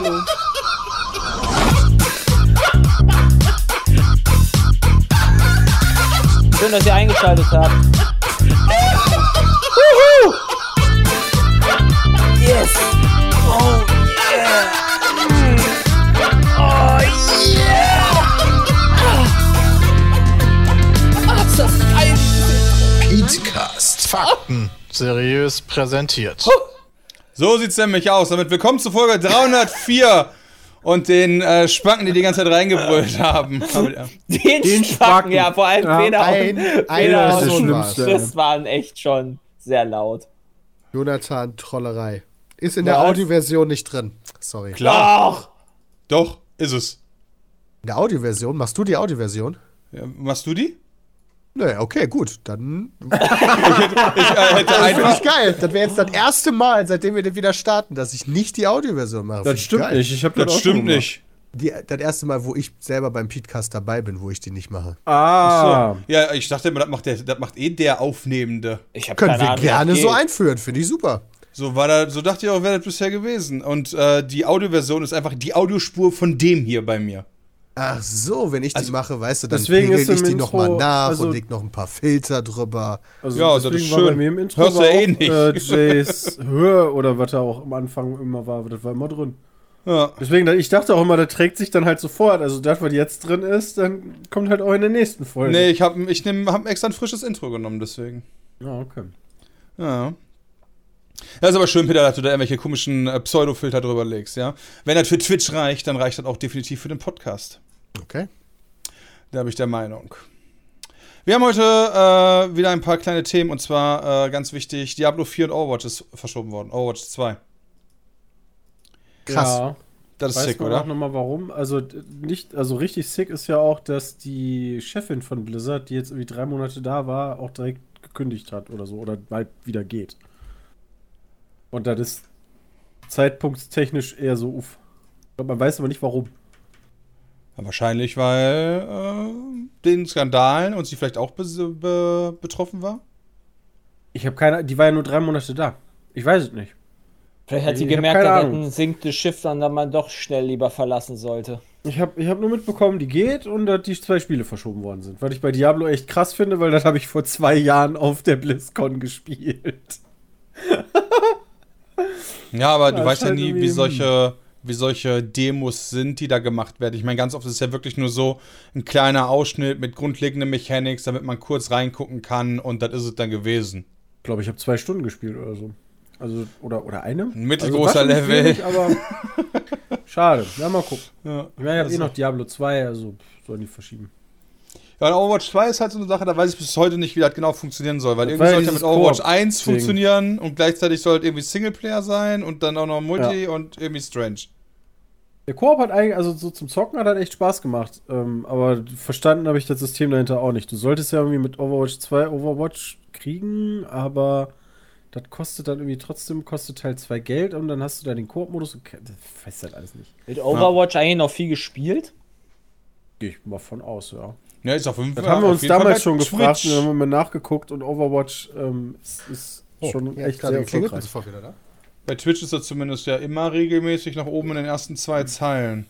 Diablo. Schön, dass ihr eingeschaltet habt. Wuhu! Yes! Oh yeah! Oh yeah! Ah, ist das! Petecast. Fakten seriös präsentiert. So sieht's nämlich aus. Damit willkommen zu Folge 304 und den äh, Spacken, die die ganze Zeit reingebrüllt haben. Den, Den Spacken, Spacken. ja, vor allem Ja, Peter ein- und, einer Peter ist und das Schlimmste. das waren echt schon sehr laut. Jonathan Trollerei. Ist in der Was? Audioversion nicht drin. Sorry. Ach, Doch, ist es. In der Audioversion? Machst du die Audioversion? Ja, machst du die? Naja, okay, gut. Dann Ich äh, das finde ich geil. Das wäre jetzt das erste Mal, seitdem wir den wieder starten, dass ich nicht die Audioversion mache. Das stimmt geil. nicht. Ich habe Das stimmt nicht. Die, das erste Mal, wo ich selber beim Podcast dabei bin, wo ich die nicht mache. Ah. So. Ja, ich dachte immer, das macht, der, das macht eh der Aufnehmende. ich habe Können keine wir Ahnung, gerne so das einführen. Finde ich super. So war da, so dachte ich auch, wäre das bisher gewesen. Und äh, die Audioversion ist einfach die Audiospur von dem hier bei mir. Ach so, wenn ich die mache, weißt du, dann deswegen pegel ich die nochmal nach also- und leg noch ein paar Filter drüber. Also Ja, das ist deswegen war bei schön. mir im Intro Hörst du ja eh nicht. Äh, Jays Höhe oder was da auch am Anfang immer war, das war immer drin. Ja. Deswegen, ich dachte auch immer, das trägt sich dann halt sofort. Also das, was jetzt drin ist, dann kommt halt auch in der nächsten Folge. Nee, ich habe ich nehm, hab extra ein frisches Intro genommen, deswegen. Ja, okay. Ja. Das ist aber schön, Peter, dass du da irgendwelche komischen äh, Pseudo-Filter drüber legst, ja. Wenn das für Twitch reicht, dann reicht das auch definitiv für den Podcast. Okay. Da bin ich der Meinung. Wir haben heute äh, wieder ein paar kleine Themen und zwar äh, ganz wichtig: Diablo 4 und Overwatch ist verschoben worden. Overwatch 2. Krass. Ja. Das ist Weiß sick, man oder? auch nochmal warum? Also nicht, also richtig sick ist ja auch, dass die Chefin von Blizzard, die jetzt irgendwie drei Monate da war, auch direkt gekündigt hat oder so oder bald wieder geht. Und das ist zeitpunktstechnisch eher so uff. Man weiß aber nicht warum. Ja, wahrscheinlich, weil äh, den Skandalen und sie vielleicht auch be be betroffen war. Ich habe keine, die war ja nur drei Monate da. Ich weiß es nicht. Vielleicht hat sie Ich gemerkt, keine dass das Ahnung. ein sinktes Schiff dann, dann man doch schnell lieber verlassen sollte. Ich habe ich hab nur mitbekommen, die geht und dass die zwei Spiele verschoben worden sind. Was ich bei Diablo echt krass finde, weil das habe ich vor zwei Jahren auf der BlizzCon gespielt. Ja, aber du weißt ja scheint nie, wie solche, wie solche Demos sind, die da gemacht werden. Ich meine, ganz oft ist es ja wirklich nur so ein kleiner Ausschnitt mit grundlegenden Mechanics, damit man kurz reingucken kann und das ist es dann gewesen. Ich glaube, ich habe zwei Stunden gespielt oder so. Also, oder, oder eine? Ein mittelgroßer also, Level. Wenig, aber schade. Ja, mal gucken. Ja. Ich meine, ich habe eh Also- noch Diablo 2, also sollen die verschieben. Ja, und Overwatch 2 ist halt so eine Sache, da weiß ich bis heute nicht, wie das genau funktionieren soll, weil Das irgendwie ja sollte ja mit Overwatch Koop 1 Ding. funktionieren und gleichzeitig soll es irgendwie Singleplayer sein und dann auch noch Multi und irgendwie Strange. Der Koop hat eigentlich, also so zum Zocken hat halt echt Spaß gemacht. Ähm, aber verstanden habe ich das System dahinter auch nicht. Du solltest ja irgendwie mit Overwatch 2 Overwatch kriegen, aber das kostet dann irgendwie trotzdem, kostet Teil 2 Geld und dann hast du da den Koop-Modus. und Das weiß halt alles nicht. Mit Overwatch eigentlich noch viel gespielt? Gehe ich mal von aus, ja. Ja, ist auf jeden Das Fall. haben wir uns Fall damals schon gefragt Twitch. und dann haben wir mal nachgeguckt und Overwatch ähm, ist, ist schon ja, echt gerade sehr erfolgreich. bist sofort wieder da. Bei Twitch ist er zumindest ja immer regelmäßig nach oben in den ersten zwei Zeilen.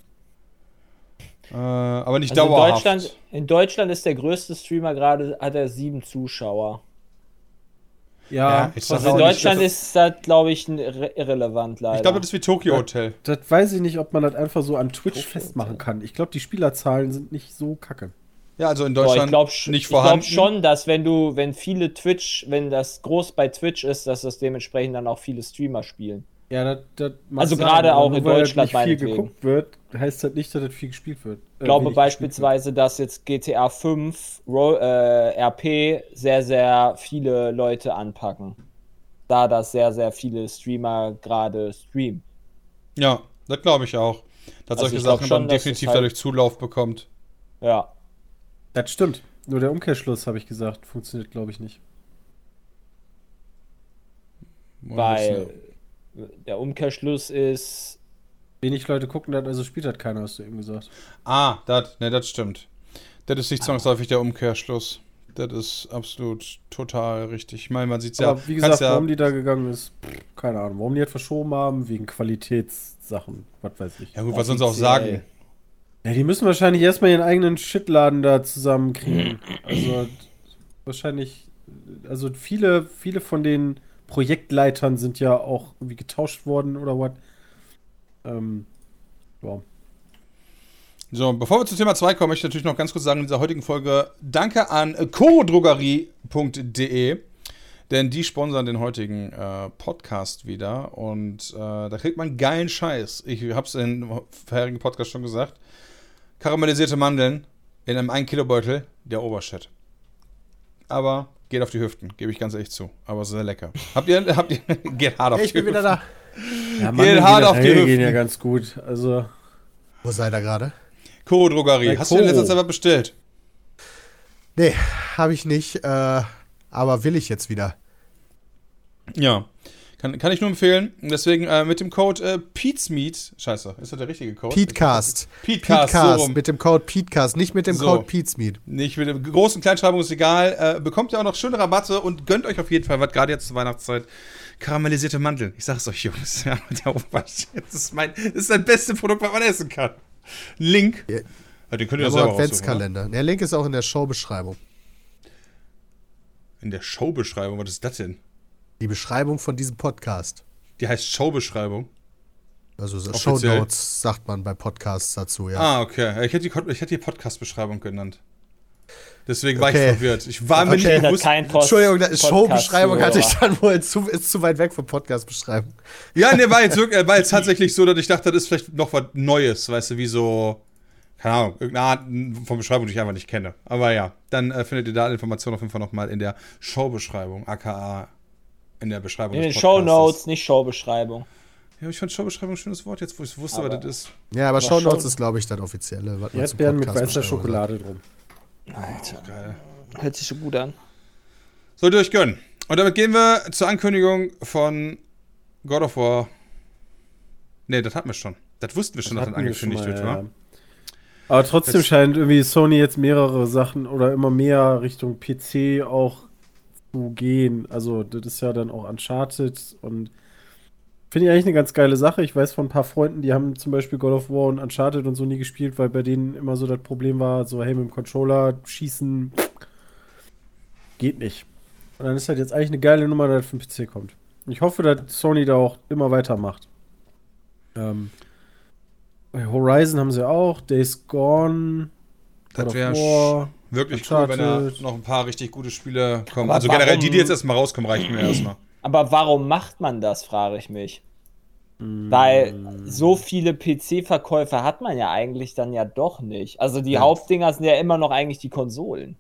Äh, aber nicht Also in dauerhaft. Deutschland, in Deutschland ist der größte Streamer gerade, hat er sieben Zuschauer. Ja, Ja, ist das Also in nicht- Deutschland das- ist das, glaube ich, irre- irrelevant leider. ich glaube, das ist wie Tokyo Hotel. das weiß ich nicht, ob man das einfach so an Twitch Tokyo festmachen kann. Ich glaube, die Spielerzahlen sind nicht so kacke. Ja, also in Boah, Deutschland ich glaube nicht ich glaub vorhanden. schon, dass wenn du, wenn viele Twitch, wenn das groß bei Twitch ist, dass das dementsprechend dann auch viele Streamer spielen. Ja, das, das Also sein, gerade auch in weil halt Deutschland nicht viel geguckt wird, heißt das nicht, dass das viel gespielt wird. Äh, Ich glaube beispielsweise, dass jetzt GTA 5 Ro äh, RP sehr, sehr viele Leute anpacken. Da das sehr, sehr viele Streamer gerade streamen. Ja, das glaube ich auch. Dass Also solche ich glaub Sachen schon, dann definitiv halt- dadurch Zulauf bekommt. Ja. Das stimmt. Nur der Umkehrschluss, habe ich gesagt, funktioniert, glaube ich, nicht. Weil der Umkehrschluss ist, Wenig Leute gucken das, also spielt das keiner, hast du eben gesagt. Ah, das, ne, das stimmt. Das ist nicht zwangsläufig der Umkehrschluss. Das ist absolut total richtig. Ich meine, man sieht es ja. Aber wie gesagt, ja warum die da gegangen ist, keine Ahnung. Warum die halt verschoben haben, wegen Qualitätssachen, was weiß ich. ja gut, was sollen sie auch sagen? Ja, die müssen wahrscheinlich erstmal ihren eigenen Shitladen da zusammenkriegen. Also wahrscheinlich, also viele, viele von den Projektleitern sind ja auch irgendwie getauscht worden oder was. Ähm, ja. So, bevor wir zu Thema 2 kommen, möchte ich natürlich noch ganz kurz sagen in dieser heutigen Folge Danke an chorodrogerie.de, denn die sponsern den heutigen äh, Podcast wieder und äh, da kriegt man geilen Scheiß. Ich habe es im vorherigen Podcast schon gesagt. Karamellisierte Mandeln in einem 1 Kilo Beutel, der Obershit. Aber geht auf die Hüften, gebe ich ganz ehrlich zu. Aber sehr lecker. Habt ihr, habt ihr, geht hart auf Ich die bin wieder da. Ja, Gehen hart auf die generell gehen Hüften. ja ganz gut. Also, Wo seid ihr gerade? Choro Drogerie. Hast du in letzter. Zeit was bestellt? Nee, habe ich nicht. Äh, aber will ich jetzt wieder. Ja. Kann, kann ich nur empfehlen. Deswegen äh, mit dem Code äh, Pete'sMeat. Scheiße, ist das der richtige Code? Petecast. Petecast, so Petecast rum. mit dem Code Petecast, nicht mit dem So. Code Petesmeet. Nicht mit der großen Kleinschreibung ist egal. Äh, bekommt ihr auch noch schöne Rabatte und gönnt euch auf jeden Fall, was gerade jetzt zur Weihnachtszeit. Karamellisierte Mandeln. Ich sag's euch, Jungs. Ja, der Obersch. Das ist mein, das ist das beste Produkt, was man essen kann. Link. Ja. Ja, den könnt ihr Aber selber? Adventskalender. Der Link ist auch in der Showbeschreibung. In der Showbeschreibung, was ist das denn? Die Beschreibung von diesem Podcast. Die heißt Showbeschreibung. Also so Offiziell. Shownotes sagt man bei Podcasts dazu, ja. Ah, okay. Ich hätte die, ich hätte die Podcast-Beschreibung genannt. Deswegen war Okay. ich verwirrt. Ich war mir Okay. nicht Hat bewusst. kein Post Entschuldigung, Showbeschreibung hatte ich dann wohl zu, ist zu weit weg von Podcast-Beschreibung. Ja, ne, war jetzt, wirklich, war jetzt tatsächlich so, dass ich dachte, das ist vielleicht noch was Neues, weißt du, wie so, keine Ahnung, irgendeine Art von Beschreibung, die ich einfach nicht kenne. Aber ja, dann äh, findet ihr da alle Informationen auf jeden Fall nochmal in der Showbeschreibung, aka in der Beschreibung. In den Show. Notes, nicht Showbeschreibung. Ja, ich fand Showbeschreibung ein schönes Wort, jetzt wo ich wusste, Aber- was das ist. Ja, aber Aber Shownotes schon- ist, glaube ich, das offizielle. was Erdbeeren mit weißer Schokolade drum. Alter, Geil. hört sich so gut an. Sollt ihr euch gönnen. Und damit gehen wir zur Ankündigung von God of War. Ne, das hatten wir schon. Das wussten wir schon, dass das wir schon angekündigt mal, wird, ja. Aber trotzdem Das- scheint irgendwie Sony jetzt mehrere Sachen oder immer mehr Richtung PC auch zu gehen. Also, das ist ja dann auch Uncharted und finde ich eigentlich eine ganz geile Sache. Ich weiß von ein paar Freunden, die haben zum Beispiel God of War und Uncharted und so nie gespielt, weil bei denen immer so das Problem war, so, hey, mit dem Controller schießen geht nicht. Und dann ist halt jetzt eigentlich eine geile Nummer, dass das für den PC kommt. Ich hoffe, dass Sony da auch immer weitermacht. Ähm, bei Horizon haben sie auch, Days Gone, Das wäre Wirklich cool, wenn da Uncharted. noch ein paar richtig gute Spiele kommen. Aber also generell die, die jetzt erstmal rauskommen, reichen mir erstmal. Aber warum macht man das, frage ich mich. Weil so viele PC-Verkäufe hat man ja eigentlich dann ja doch nicht. Also die Ja. Hauptdinger sind ja immer noch eigentlich die Konsolen.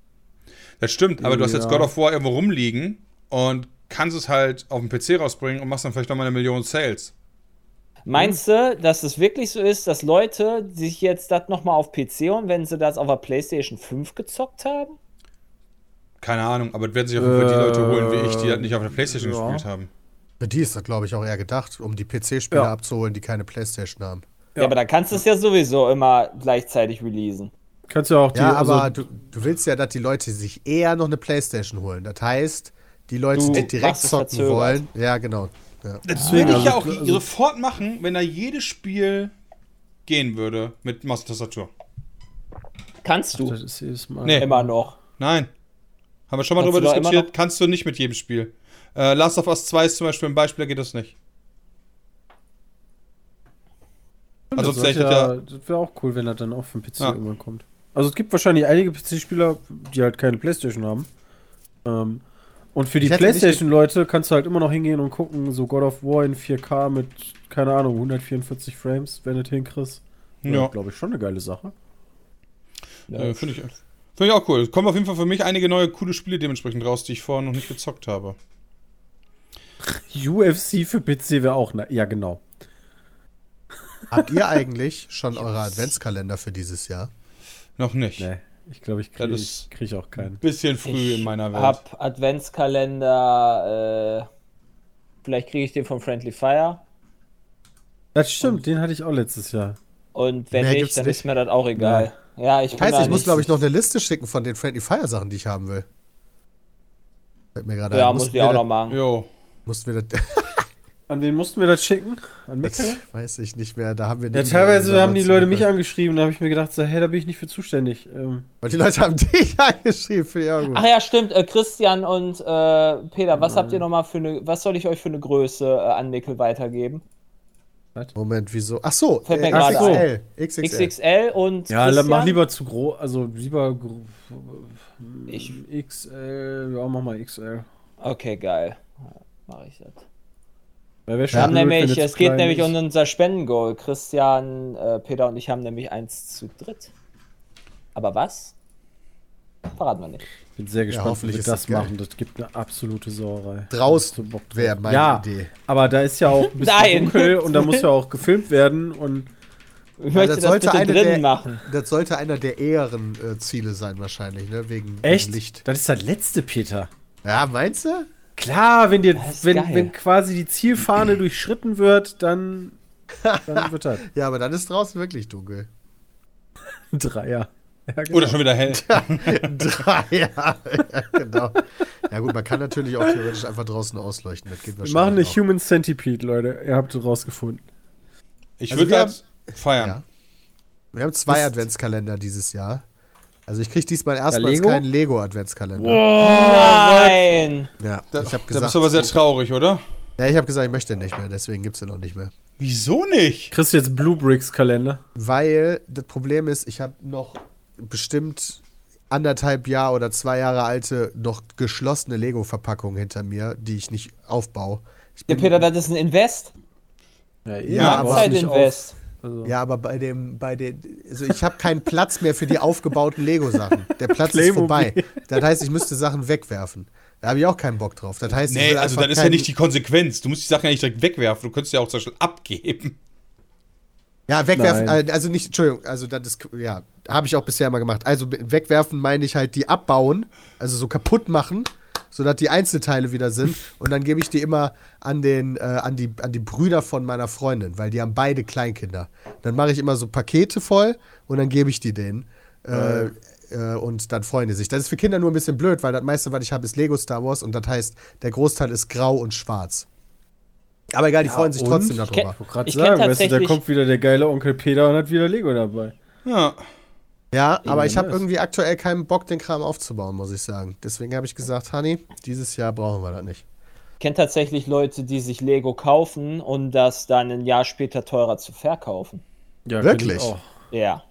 Das stimmt, aber du hast jetzt Ja. God of War irgendwo rumliegen und kannst es halt auf dem PC rausbringen und machst dann vielleicht nochmal eine Million Sales. Meinst du, dass es wirklich so ist, dass Leute sich jetzt das nochmal auf PC holen, wenn sie das auf der PlayStation 5 gezockt haben? Keine Ahnung, aber es werden sich auf jeden Fall die Leute holen wie ich, die Äh, halt nicht auf der Playstation ja. gespielt haben. Für die ist das, glaube ich, auch eher gedacht, um die PC-Spieler Ja. abzuholen, die keine Playstation haben. Ja, aber da kannst du es ja sowieso immer gleichzeitig releasen. Kannst ja auch die. Ja, aber also, du, du willst ja, dass die Leute sich eher noch eine Playstation holen. Das heißt, die Leute, Du die direkt zocken wollen. Ja, genau. Ja. Das würde ich ja also- auch also- sofort machen, wenn da jedes Spiel gehen würde mit Maus und Tastatur. Kannst du das ist jedes Mal. Nee. immer noch. Nein. Haben wir schon mal Kannst drüber du da immer diskutiert. Kannst du nicht mit jedem Spiel. Äh, Last of Us 2 ist zum Beispiel ein Beispiel, da geht das nicht. Also das wäre ja, ja, wär auch cool, wenn das dann auch für den PC Ja. irgendwann kommt. Also es gibt wahrscheinlich einige PC-Spieler, die halt keine Playstation haben. Ähm, und für die Playstation-Leute kannst du halt immer noch hingehen und gucken, so God of War in 4K mit, keine Ahnung, 144 Frames, wenn du das hinkriegst. Ja. glaube ich, schon eine geile Sache. äh, finde ich, find ich auch cool. Es kommen auf jeden Fall für mich einige neue coole Spiele dementsprechend raus, die ich vorher noch nicht gezockt habe. UFC für PC wäre auch, ne? Ja, genau. Habt ihr eigentlich schon eure Adventskalender für dieses Jahr? Noch nicht. Nee, ich glaube, ich kriege ich krieg auch keinen. Bisschen früh in meiner Welt. Hab Adventskalender, äh, vielleicht kriege ich den von Friendly Fire. Das stimmt, den hatte ich auch letztes Jahr. Und wenn Mehr nicht, dann nicht. ist mir das auch egal. Ja, ich bin Heißt, ich muss, glaube ich, noch eine Liste schicken von den Friendly Fire Sachen, die ich haben will. Fällt mir gerade Ja, ein. muss Mussten ich auch noch machen. Jo. Mussten wir das, An wen mussten wir das schicken? An mich? das weiß ich nicht mehr. Da haben wir Ja, teilweise haben die Leute mich angeschrieben, da habe ich mir gedacht, so, hey, da bin ich nicht für zuständig. Ähm, Weil die Leute haben dich angeschrieben, auch gut. Ach ja, stimmt. Äh, Christian und äh, Peter, was habt ihr noch mal für eine, was soll ich euch für eine Größe äh, an Nickel weitergeben? Moment, wieso? Ach so, Fällt mir äh, XXL. XXL. XXL und ja, Christian? mach lieber zu groß, also lieber gro- Ich, XL, ja, mach mal XL. okay, geil. Mache ich das. Wir haben nämlich, es geht nämlich ist. um unser Spendengoal. Christian, äh, Peter und ich haben nämlich eins zu dritt. Aber was? Verraten wir nicht. Ich bin sehr gespannt, wie hoffentlich wir das machen. Das gibt eine absolute Sauerei. Draußen wäre meine ja, Idee. aber da ist ja auch ein bisschen dunkel und da muss ja auch gefilmt werden und Ich Ja, möchte das das, sollte bitte eine drinnen der- machen. Das sollte einer der eheren äh, Ziele sein, wahrscheinlich, ne? Wegen, echt, Licht. das ist das letzte, Peter. Ja, meinst du? Klar, wenn dir, Das ist wenn, geil. wenn quasi die Zielfahne durchschritten wird, dann, dann wird das Ja, aber dann ist draußen wirklich dunkel. ein Dreier. Ja, genau. Oder schon wieder hell. Drei, ja, ja, genau. Ja gut, man kann natürlich auch theoretisch einfach draußen ausleuchten. Das geht Wir machen eine auch. Human Centipede, Leute. Ihr habt es rausgefunden. Ich Also würde das feiern. Ja. Wir haben zwei Adventskalender dieses Jahr. Also ich kriege diesmal erstmals Lego? keinen Lego-Adventskalender. Nein! Ja, Da, ich habe da gesagt, bist du aber sehr traurig, oder? ja, ich habe gesagt, ich möchte nicht mehr, deswegen gibt es den auch nicht mehr. Wieso nicht? Kriegst du jetzt Blue Bricks Kalender? Weil das Problem ist, ich habe noch bestimmt anderthalb Jahre oder zwei Jahre alte, noch geschlossene Lego-Verpackungen hinter mir, die ich nicht aufbaue. Ich Der bin, Peter, das ist ein Invest. eh, Ja, aber Zeitinvest. Also, ja, aber bei dem, bei den, also ich habe keinen Platz mehr für die aufgebauten Lego-Sachen. Der Platz ist vorbei. Das heißt, ich müsste Sachen wegwerfen. Da habe ich auch keinen Bock drauf. Das heißt, Nee, also das ist ja nicht die Konsequenz. Du musst die Sachen ja nicht direkt wegwerfen. Du könntest ja auch zum Beispiel abgeben. Ja, wegwerfen, Nein. also nicht, Entschuldigung, also das ist, ja, habe ich auch bisher mal gemacht. Also wegwerfen meine ich halt die abbauen, also so kaputt machen, sodass die Einzelteile wieder sind. Und dann gebe ich die immer an den, äh, an die, an die Brüder von meiner Freundin, weil die haben beide Kleinkinder. Dann mache ich immer so Pakete voll und dann gebe ich die denen. Äh, äh, und dann freuen die sich. Das ist für Kinder nur ein bisschen blöd, weil das meiste, was ich habe, ist Lego Star Wars und das heißt, der Großteil ist grau und schwarz. Aber egal, die freuen sich trotzdem darüber. Ich wollte gerade sagen, weißt du, da tatsächlich- kommt wieder der geile Onkel Peter und hat wieder Lego dabei. Ja. Ja, aber ich habe irgendwie aktuell keinen Bock, den Kram aufzubauen, muss ich sagen. Deswegen habe ich gesagt, Honey, dieses Jahr brauchen wir das nicht. Ich kenne tatsächlich Leute, die sich Lego kaufen und das dann ein Jahr später teurer zu verkaufen. Ja, Wirklich? Ja.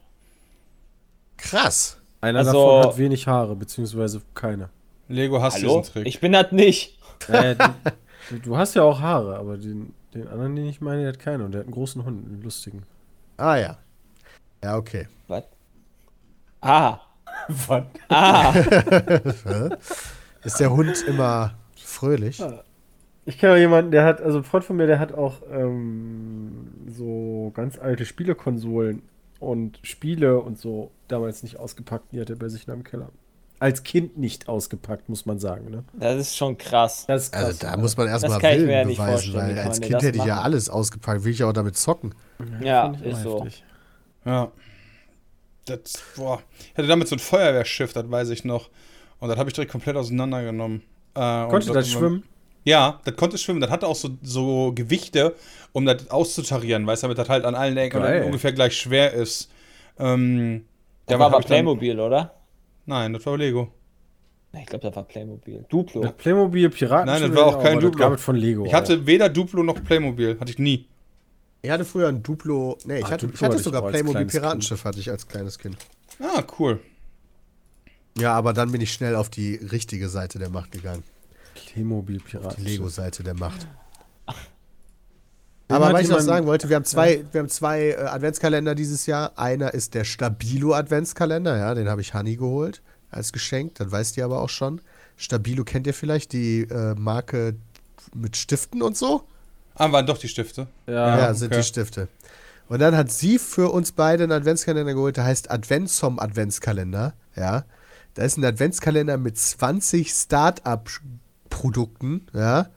Krass. Einer Also- davon hat wenig Haare, beziehungsweise keine. Lego hasst Hallo? diesen Trick. Ich bin das nicht. Äh, du, du hast ja auch Haare, aber den, den anderen, den ich meine, der hat keine und der hat einen großen Hund, einen lustigen. Ah ja. Ja, okay. Was? Ah. Was? Ah. Ist der Hund immer fröhlich? Ich kenne auch jemanden, der hat, also ein Freund von mir, der hat auch ähm, so ganz alte Spielekonsolen und Spiele und so damals nicht ausgepackt. Die hat er bei sich in einem Keller. Als Kind nicht ausgepackt, muss man sagen. Ne? Das ist schon krass. Das ist krass. Also da ja. muss man erstmal Willen ja nicht beweisen, weil als Kind hätte ich ja alles ausgepackt, will ich ja auch damit zocken. Ja, ich ist auch so. heftig. Ja. Das, boah. Ich hatte damit so ein Feuerwehrschiff, das weiß ich noch. Und das habe ich direkt komplett auseinandergenommen. Äh, und Konnte das schwimmen? Ja, das konnte schwimmen. Das hatte auch so, so Gewichte, um das auszutarieren, weißt du, damit das halt an allen Ecken ungefähr gleich schwer ist. Ähm, Das war aber ich dann- Playmobil, oder? Nein, das war Lego. Ich glaube, das war Playmobil. Duplo. Ja, Playmobil, Piraten. Nein, das war auch kein Duplo. Duplo. von Lego. Ich hatte weder Duplo noch Playmobil. Hatte ich nie. Ich hatte früher ein Duplo, nee, ich Ah, hatte, Duplo ich hatte ich sogar als Playmobil Piratenschiff hatte ich als kleines Kind. Ah, cool. Ja, aber dann bin ich schnell auf die richtige Seite der Macht gegangen. Playmobil, Die Piraten. Lego-Seite der Macht. Aber was ich noch sagen wollte, wir haben zwei, wir haben zwei äh, Adventskalender dieses Jahr. Einer ist der Stabilo Adventskalender, ja, den habe ich Honey geholt als Geschenk, das weißt ihr aber auch schon. Stabilo kennt ihr vielleicht, die äh, Marke mit Stiften und so? Ah, waren doch die Stifte. Ja, Ja, sind okay. die Stifte. Und dann hat sie für uns beide einen Adventskalender geholt, der heißt Adventsom Adventskalender, ja. Da ist ein Adventskalender mit 20 Start-up-Produkten, ja.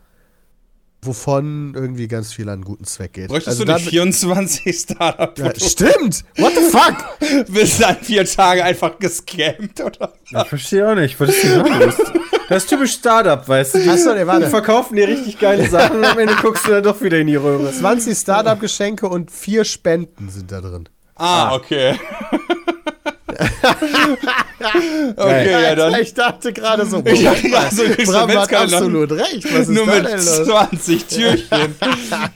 Wovon irgendwie ganz viel an guten Zweck geht. Bräuchtest Also du nicht dann- 24 startup ja, Stimmt! What the fuck? Bist dann vier Tage einfach gescammt, oder? Ich verstehe auch nicht, was ist denn los? Das ist typisch Startup, weißt du? Die, Achso, nee, warte. die verkaufen dir richtig geile Sachen und am Ende guckst du dann doch wieder in die Röhre. 20 Startup-Geschenke und vier Spenden sind da drin. Ah, okay. okay, ja, dann. Ich dachte gerade so, Ich mal, gerade so, Bram hat absolut recht. Was ist Nur mit denn los? 20 Türchen.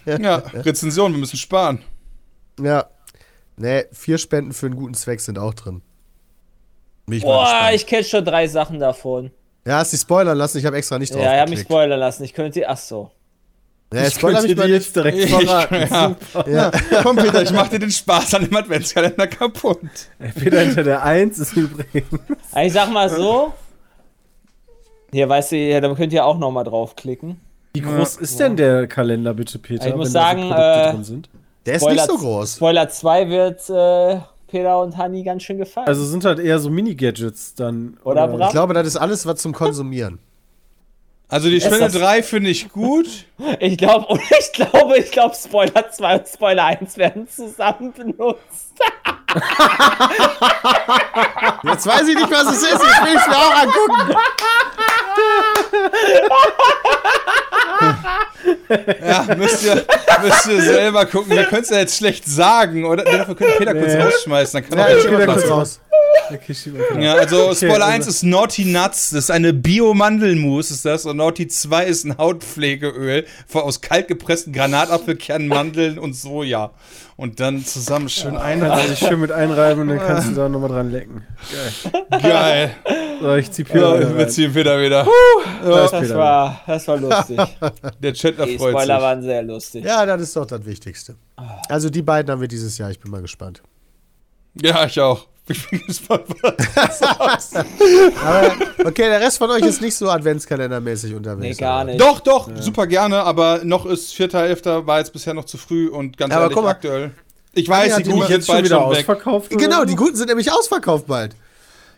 ja, Rezension, wir müssen sparen. Ja. Nee, vier Spenden für einen guten Zweck sind auch drin. Bin ich mal Boah, ich kenne schon drei Sachen davon. Ja, hast dich spoilern lassen, ich habe extra nicht drauf Ja, ich habe mich spoilern lassen. Ich könnte. Ach so. Ja, Spoiler ich mal dir nicht. jetzt direkt Ich, verraten. ja. Komm, Peter, ich mach dir den Spaß an dem Adventskalender kaputt. Ey, Peter hinter der 1 ist übrigens. Ich sag mal so. Hier, weißt du, ja, da könnt ihr auch noch mal draufklicken. Wie groß ist denn der Kalender, bitte, Peter? Ich muss sagen, so äh, drin sind? Der ist nicht so groß. Spoiler 2 wird äh, Peter und Hanni ganz schön gefallen. Also sind halt eher so Mini-Gadgets dann. Oder, Bram? Ich glaube, das ist alles was zum Konsumieren. Also die Spende das- 3 finde ich gut. Ich glaube, ich glaube, ich glaube, Spoiler 2 und Spoiler 1 werden zusammen benutzt. Jetzt weiß ich nicht, was es ist. Jetzt will ich es mir auch angucken. Ja, müsst ihr, müsst ihr selber gucken. Wir können es ja jetzt schlecht sagen, oder? Dafür können Peter kurz Nee. rausschmeißen. Dann kann Ja, er ich kurz kurz raus. Okay. Ja, also Spoiler also- 1 ist Naughty Nuts, das ist eine Bio-Mandelmus, ist das. Und Naughty 2 ist ein Hautpflegeöl aus kalt gepressten Granatapfelkernen, Mandeln und Soja. Und dann zusammen schön ein. Also schön mit einreiben und dann kannst du da nochmal dran lecken. Geil. So, ich zieh Ja, Peter wir wieder rein. ziehen Peter wieder. Da ist Das Peter. war, das war lustig. Der Chatler Die freut Spoiler sich. waren sehr lustig. Ja, das ist doch das Wichtigste. Also die beiden haben wir dieses Jahr. Ich bin mal gespannt. Ja, ich auch. Ich bin gespannt, was Aber okay, der Rest von euch ist nicht so adventskalendermäßig unterwegs. Nee, gar nicht. Doch, doch, super gerne, aber noch ist 4.11. war jetzt bisher noch zu früh und ganz Aber ehrlich guck mal. aktuell. Ich weiß, Ja, die die Guten sind sind Jetzt schon bald wieder schon weg. ausverkauft? Genau, die guten sind nämlich ausverkauft bald.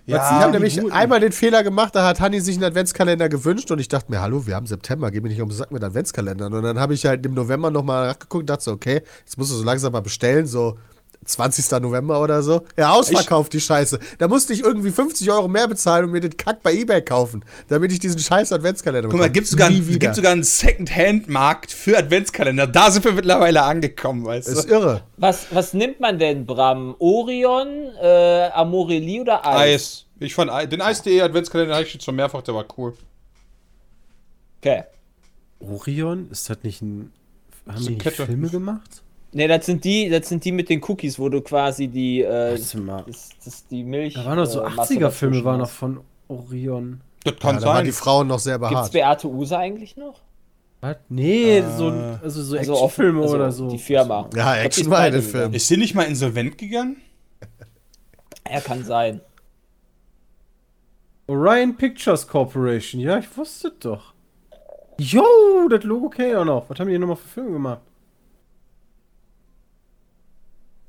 ich habe nämlich einmal den Fehler gemacht, da hat Hanni sich einen Adventskalender gewünscht und ich dachte mir, hallo, wir haben September, geh mir nicht um den Sack mit Adventskalendern. Und dann habe ich halt im November nochmal nachgeguckt und dachte so, okay, jetzt musst du so langsam mal bestellen, so 20. November oder so. Ja, ausverkauft die Scheiße. Da musste ich irgendwie 50 Euro mehr bezahlen und mir den Kack bei Ebay kaufen, damit ich diesen scheiß Adventskalender Guck mal, gibt sogar, gibt sogar einen Second-Hand-Markt für Adventskalender. Da sind wir mittlerweile angekommen, weißt ist du? irre. Was, was nimmt man denn, Bram? Orion, äh, Amorelie oder Eis? Eis. Ich fand den Eis.de Adventskalender hatte ich jetzt schon mehrfach, der war cool. Okay. Orion? Ist das nicht ein. Haben ist die. Filme gemacht? Ne, das sind die, das sind die mit den Cookies, wo du quasi die, äh, das, das die Milch. Da waren doch so äh, Masse 80er-Filme, dazwischen waren noch von Orion. Das Ja, kann da waren sein. die Frauen noch sehr Gibt's behaart. Beate Use eigentlich noch? Was? Nee, so, also so Also Actionfilme also oder so. Die Firma. Ja, Action ist war den Film. Ist sie nicht mal insolvent gegangen? Ja, kann sein. Orion Pictures Corporation. Ja, ich wusste doch. Yo, das Logo kenn ich auch noch. Was haben die hier nochmal für Filme gemacht?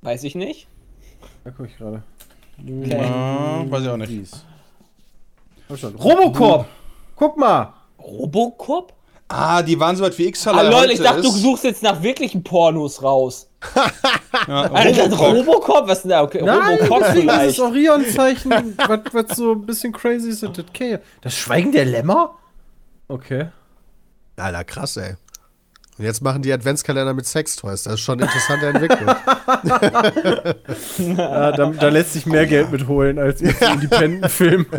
Weiß ich nicht. Da guck ich gerade. Okay. Ja, weiß ich auch nicht. Robocop! Guck mal! Robocop? Ah, die waren so weit wie x Ah, lol, ich dachte, du suchst jetzt nach wirklichen Pornos raus. ja, Alter, Robocop. Robocop? Was denn da? Okay, Nein, Robocop deswegen dieses vielleicht. Orion-Zeichen, was, was so ein bisschen crazy ist. Ich. das Schweigen der Lämmer? Okay. Alter, krass, ey. Und jetzt machen die Adventskalender mit Sextoys. Das ist schon eine interessante Entwicklung. Ja, da, da lässt sich mehr Geld mitholen als ein Independent-Film.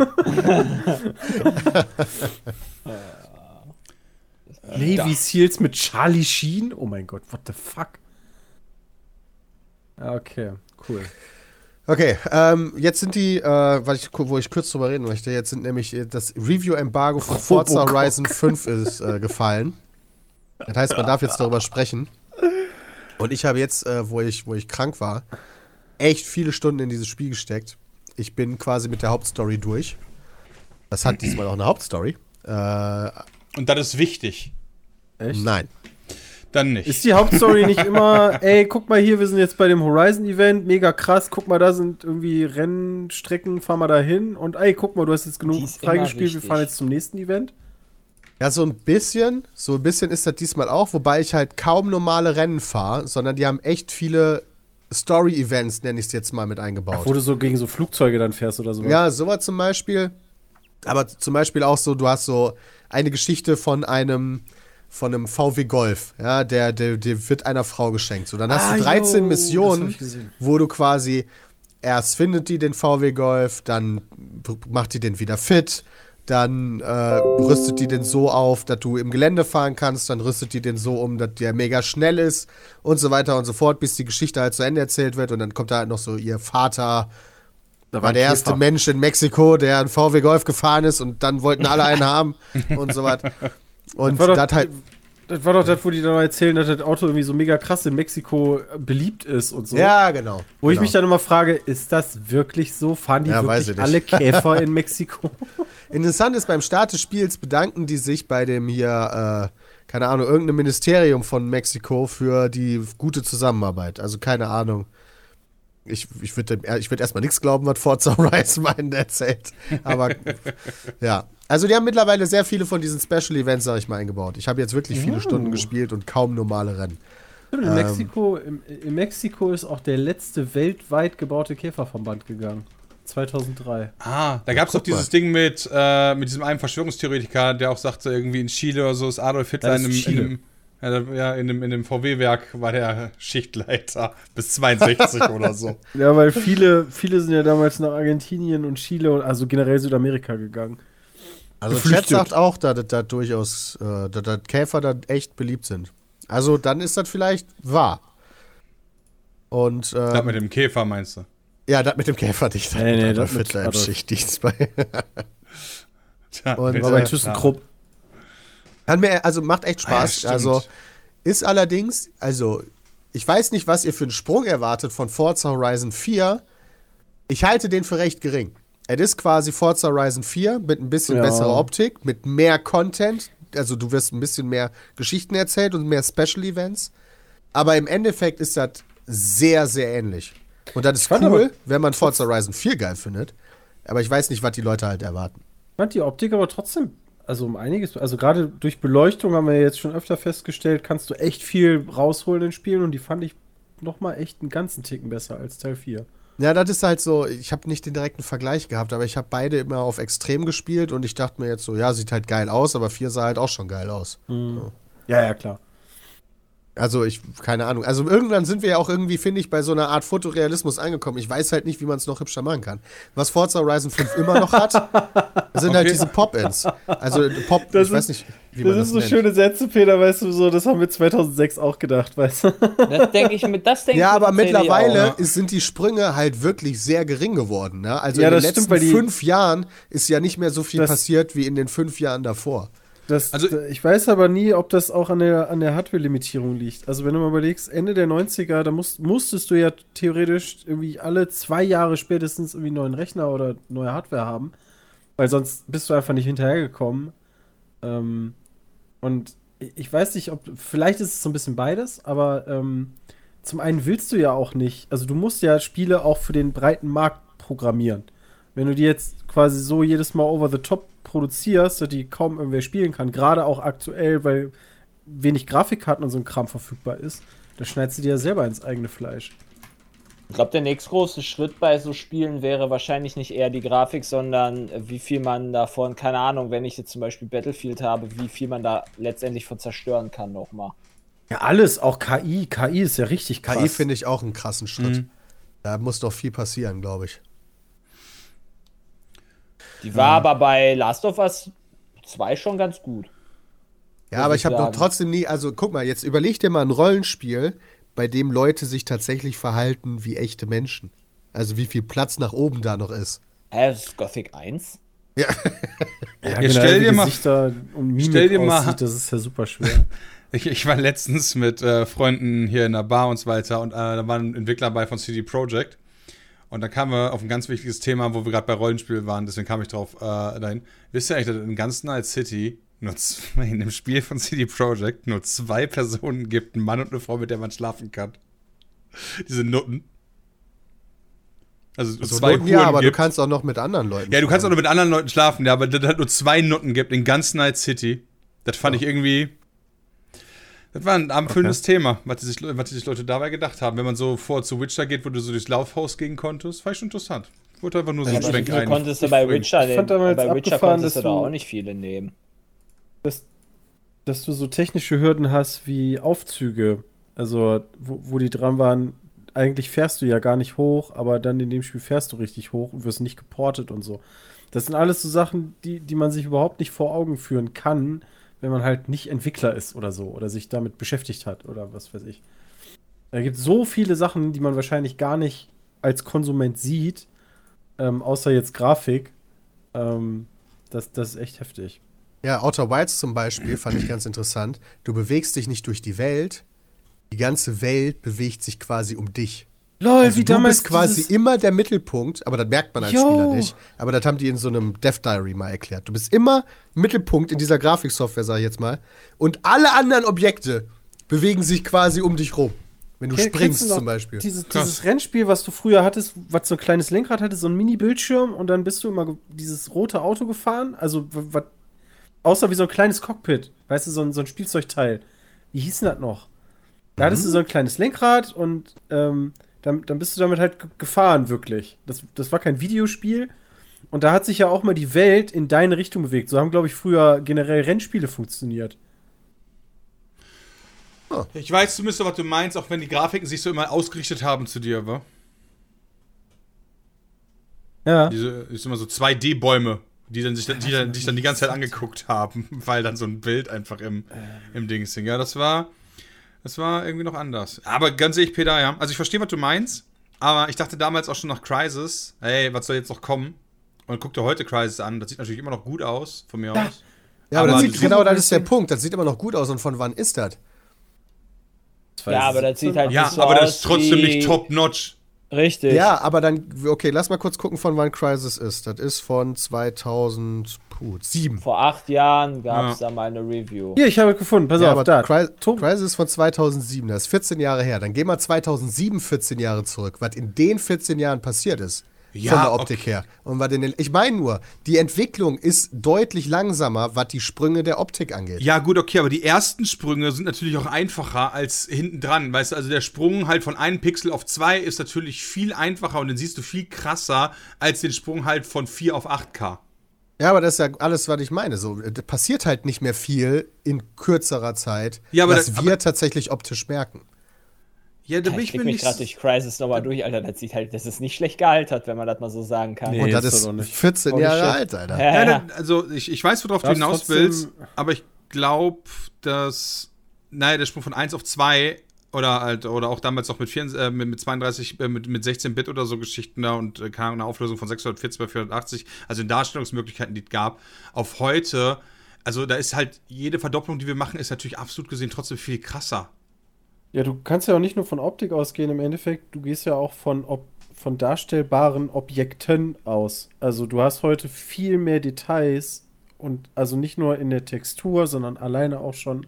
Navy Seals mit Charlie Sheen? Oh mein Gott, what the fuck? Ja, okay, cool. Okay, ähm, jetzt sind die, äh, ich, wo ich kurz drüber reden möchte, jetzt sind nämlich äh, das Review-Embargo von Forza. Horizon 5 ist äh, gefallen. Das heißt, man darf jetzt darüber sprechen. Und ich habe jetzt, äh, wo, ich, wo ich krank war, echt viele Stunden in dieses Spiel gesteckt. Ich bin quasi mit der Hauptstory durch. Das hat diesmal auch eine Hauptstory. Äh, Und das ist wichtig. Echt? nein. Dann nicht. Ist die Hauptstory nicht immer, ey, guck mal hier, wir sind jetzt bei dem Horizon-Event, mega krass, guck mal, da sind irgendwie Rennstrecken, fahr mal da hin und ey, guck mal, du hast jetzt genug freigespielt, wir fahren jetzt zum nächsten Event? Ja, so ein bisschen. So ein bisschen ist das diesmal auch, wobei ich halt kaum normale Rennen fahre, sondern die haben echt viele Story-Events, nenne ich es jetzt mal, mit eingebaut. Wo du so gegen so Flugzeuge dann fährst oder so. Ja, sowas zum Beispiel. Aber zum Beispiel auch so, du hast so eine Geschichte von einem von einem VW Golf, ja, der, der, der wird einer Frau geschenkt. So, dann hast Ah, du 13 yo, Missionen, wo du quasi erst findet die den VW Golf, dann macht die den wieder fit, dann äh, rüstet die den so auf, dass du im Gelände fahren kannst, dann rüstet die den so um, dass der mega schnell ist und so weiter und so fort, bis die Geschichte halt zu Ende erzählt wird und dann kommt da halt noch so ihr Vater, Da war der erste Mensch in Mexiko, der einen VW Golf gefahren ist und dann wollten alle einen haben und so was. Und das halt, Das war doch das, wo die dann erzählen, dass das Auto irgendwie so mega krass in Mexiko beliebt ist und so. ja, genau. Wo ich genau. mich dann immer frage, ist das wirklich so? Fahren die Ja, weiß wirklich ich nicht. alle Käfer in Mexiko? Interessant ist, beim Start des Spiels bedanken die sich bei dem hier, äh, keine Ahnung, irgendeinem Ministerium von Mexiko für die gute Zusammenarbeit. Also keine Ahnung. Ich, ich würde ich würd erstmal nichts glauben, was Forza Horizon meinen erzählt. Aber ja. Also die haben mittlerweile sehr viele von diesen Special Events, sag ich mal, eingebaut. Ich habe jetzt wirklich viele Stunden gespielt und kaum normale Rennen. In, Ähm. Mexiko, in, in Mexiko ist auch der letzte weltweit gebaute Käfer vom Band gegangen. 2003. Ah, da gab es doch guck mal. dieses Ding mit, äh, mit diesem einen Verschwörungstheoretiker, der auch sagte, irgendwie in Chile oder so ist Adolf Hitler in ist einem, in einem, ja, ja, in einem, in einem VW-Werk war der Schichtleiter bis 62 oder so. Ja, weil viele, viele sind ja damals nach Argentinien und Chile und also generell Südamerika gegangen. Also Chat sagt auch, dass das da durchaus, äh, dass das Käfer da echt beliebt sind. Also dann ist das vielleicht wahr. Und Das äh, mit dem Käfer meinst du? ja, das mit dem Käfer nicht. Nee, nee, das mit Adolf. Schichtdienst bei. Tja, Und, War bei ThyssenKrupp. Kann mir, also macht echt Ah, ja, Spaß. stimmt. also ist allerdings, also ich weiß nicht, was ihr für einen Sprung erwartet von Forza Horizon 4. Ich halte den für recht gering. Es ist quasi Forza Horizon 4 mit ein bisschen Ja. besserer Optik, mit mehr Content. Also du wirst ein bisschen mehr Geschichten erzählt und mehr Special Events. Aber im Endeffekt ist das sehr, sehr ähnlich. Und das ist cool, wenn man Forza Horizon 4 geil findet. Aber ich weiß nicht, was die Leute halt erwarten. Ich fand die Optik aber trotzdem, also um einiges, also gerade durch Beleuchtung haben wir jetzt schon öfter festgestellt, kannst du echt viel rausholen in Spielen und die fand ich noch mal echt einen ganzen Ticken besser als Teil 4. Ja, das ist halt so, ich habe nicht den direkten Vergleich gehabt, aber ich habe beide immer auf extrem gespielt und ich dachte mir jetzt so, ja, sieht halt geil aus, aber 4 sah halt auch schon geil aus. Ja, ja, klar. Also ich, keine Ahnung. Also irgendwann sind wir ja auch irgendwie, finde ich, bei so einer Art Fotorealismus angekommen. Ich weiß halt nicht, wie man es noch hübscher machen kann. Was Forza Horizon 5 immer noch hat, sind halt Okay. diese Pop-Ins. Also Pop, Das ich weiß ist- nicht, wie man Das das, ist so nennt. schöne Sätze, Peter, weißt du, so, das haben wir 2006 auch gedacht, weißt du? Das denke ich mit, das denke Ja, ich aber tatsächlich mittlerweile auch. ist, sind die Sprünge halt wirklich sehr gering geworden. Ne? Also Ja, in den stimmt, letzten die- fünf Jahren ist ja nicht mehr so viel passiert wie in den fünf Jahren davor. Das, Also- ich weiß aber nie, ob das auch an der, an der Hardware-Limitierung liegt. Also, wenn du mal überlegst, Ende der 90er, da musst, musstest du ja theoretisch irgendwie alle zwei Jahre spätestens irgendwie einen neuen Rechner oder neue Hardware haben, weil sonst bist du einfach nicht hinterhergekommen. Ähm, und ich weiß nicht, ob, vielleicht ist es so ein bisschen beides, aber ähm, zum einen willst du ja auch nicht, also du musst ja Spiele auch für den breiten Markt programmieren. Wenn du die jetzt quasi so jedes Mal over the top produzierst, dass die kaum irgendwer spielen kann, gerade auch aktuell, weil wenig Grafikkarten und so ein Kram verfügbar ist, dann schneidest du dir ja selber ins eigene Fleisch. Ich glaube, der nächstgroße Schritt bei so Spielen wäre wahrscheinlich nicht eher die Grafik, sondern äh, wie viel man davon, keine Ahnung, wenn ich jetzt zum Beispiel Battlefield habe, wie viel man da letztendlich von zerstören kann nochmal. Ja, alles, auch KI. KI ist ja richtig krass. KI finde ich auch einen krassen Schritt. Mhm. Da muss doch viel passieren, glaube ich. Die war aber bei Last of Us 2 schon ganz gut. Ja, aber ich habe noch sagen. trotzdem nie, also guck mal, jetzt überleg dir mal ein Rollenspiel, bei dem Leute sich tatsächlich verhalten wie echte Menschen. Also wie viel Platz nach oben da noch ist. Hä, das ist Gothic 1? ja, Jetzt stell dir wie mal- stell dir mal- aussieht, das ist ja super schwer. Ich, ich war letztens mit äh, Freunden hier in der Bar und so weiter und äh, da war ein Entwickler bei von CD Projekt. Und da kamen wir auf ein ganz wichtiges Thema, wo wir gerade bei Rollenspielen waren, deswegen kam ich drauf äh, dahin. Wisst ihr eigentlich, dass in ganz Night City nur zwei, in dem Spiel von CD Projekt nur zwei Personen gibt, einen Mann und eine Frau, mit der man schlafen kann? Diese Nutten. Also, So zwei Noten, ja, aber gibt. du kannst auch noch mit anderen Leuten. Ja, du kannst auch nur mit anderen Leuten schlafen, ja, aber dass es halt nur zwei Nutten gibt in ganz Night City. Das fand ich irgendwie. Das war ein abendfüllendes Thema, was sich, was sich Leute dabei gedacht haben. Wenn man so vor zu Witcher geht, wo du so durchs Laufhaus gehen konntest, war ich schon interessant. Ich wollte einfach nur so Ja, wie Schwenk ein. konntest du bei Witcher ich fand nehmen? damals Bei Witcher abgefahren, konntest du du- auch nicht viele nehmen. dass, dass du so technische Hürden hast wie Aufzüge. Also, wo, wo die dran waren, eigentlich fährst du ja gar nicht hoch, aber dann in dem Spiel fährst du richtig hoch und wirst nicht geportet und so. Das sind alles so Sachen, die, die man sich überhaupt nicht vor Augen führen kann, wenn man halt nicht Entwickler ist oder so oder sich damit beschäftigt hat oder was weiß ich. Da gibt so viele Sachen, die man wahrscheinlich gar nicht als Konsument sieht, ähm, außer jetzt Grafik. Ähm, das, das ist echt heftig. Ja, Outer Wilds zum Beispiel fand ich ganz interessant. Du bewegst dich nicht durch die Welt, die ganze Welt bewegt sich quasi um dich. Lol, Also du bist quasi immer der Mittelpunkt, aber das merkt man als Jo. Spieler nicht. Aber das haben die in so einem Death Diary mal erklärt. Du bist immer Mittelpunkt in dieser Grafiksoftware, sag ich jetzt mal. Und alle anderen Objekte bewegen sich quasi um dich rum. Wenn du Ken- springst du zum Beispiel. Dieses, dieses Rennspiel, was du früher hattest, was so ein kleines Lenkrad hatte, so ein Mini-Bildschirm und dann bist du immer dieses rote Auto gefahren. Also, was, außer wie so ein kleines Cockpit. Weißt du, so ein, so ein Spielzeugteil. Wie hieß denn das noch? Da hattest du Mhm. so ein kleines Lenkrad und ähm, dann, dann bist du damit halt ge- gefahren, wirklich. Das, das war kein Videospiel. Und da hat sich ja auch mal die Welt in deine Richtung bewegt. So haben, glaube ich, früher generell Rennspiele funktioniert. Ich weiß zumindest, was du meinst, auch wenn die Grafiken sich so immer ausgerichtet haben zu dir, wa? Ja. Diese, ist immer so 2D-Bäume, die dann sich dann, die dann, dich dann die ganze Zeit angeguckt haben, weil dann so ein Bild einfach im, im Dings hing. Ja, das war, das war irgendwie noch anders. Aber ganz ehrlich, Peter, ja. Also ich verstehe, was du meinst, aber ich dachte damals auch schon nach Crisis, hey, was soll jetzt noch kommen? Und guck dir heute Crisis an, das sieht natürlich immer noch gut aus, von mir aus. Ja, aber, Aber das sieht, genau das ist der Punkt. Das sieht immer noch gut aus. Und von wann ist das? Ja, aber das sieht halt Ja, nicht so aber das aus ist trotzdem nicht top-notch. Richtig. Ja, aber dann, okay, lass mal kurz gucken, von wann Crisis ist. Das ist von 2007. Vor acht Jahren gab es Ja. da mal eine Review. Hier, ich habe es gefunden. Pass Ja, auf, aber da. Cry Crisis ist von 2007, das ist 14 Jahre her. Dann geh mal 2007 14 Jahre zurück, was in den 14 Jahren passiert ist. Ja, von der Optik okay. her. Und was den, ich meine nur, die Entwicklung ist deutlich langsamer, was die Sprünge der Optik angeht. Ja, gut, okay, aber die ersten Sprünge sind natürlich auch einfacher als hinten dran. Weißt du, also der Sprung halt von einem Pixel auf zwei ist natürlich viel einfacher und den siehst du viel krasser als den Sprung halt von 4 auf 8K. Ja, aber das ist ja alles, was ich meine. So, da passiert halt nicht mehr viel in kürzerer Zeit, Ja, was das- wir tatsächlich optisch merken. Ja, da bin ich ich mich gerade durch Crisis nochmal durch, Alter. Das sieht halt, das ist nicht schlecht gealtert, wenn man das mal so sagen kann. Nee. Und das ist ist doch nicht. 14 Auch nicht Jahre alt, Alter. Ja, Ja, ja. also ich, ich weiß, worauf du Darfst hinaus willst, aber ich glaube, dass. Naja, der Sprung von 1 auf 2 oder halt, oder auch damals noch mit, 4, äh, mit, mit 32, äh, mit, mit 16 Bit oder so Geschichten da und äh, keine eine Auflösung von 640 bei 480, also in Darstellungsmöglichkeiten, die es gab, auf heute, also da ist halt jede Verdopplung, die wir machen, ist natürlich absolut gesehen trotzdem viel krasser. Ja, du kannst ja auch nicht nur von Optik ausgehen, im Endeffekt, du gehst ja auch von, ob, von darstellbaren Objekten aus. Also du hast heute viel mehr Details und also nicht nur in der Textur, sondern alleine auch schon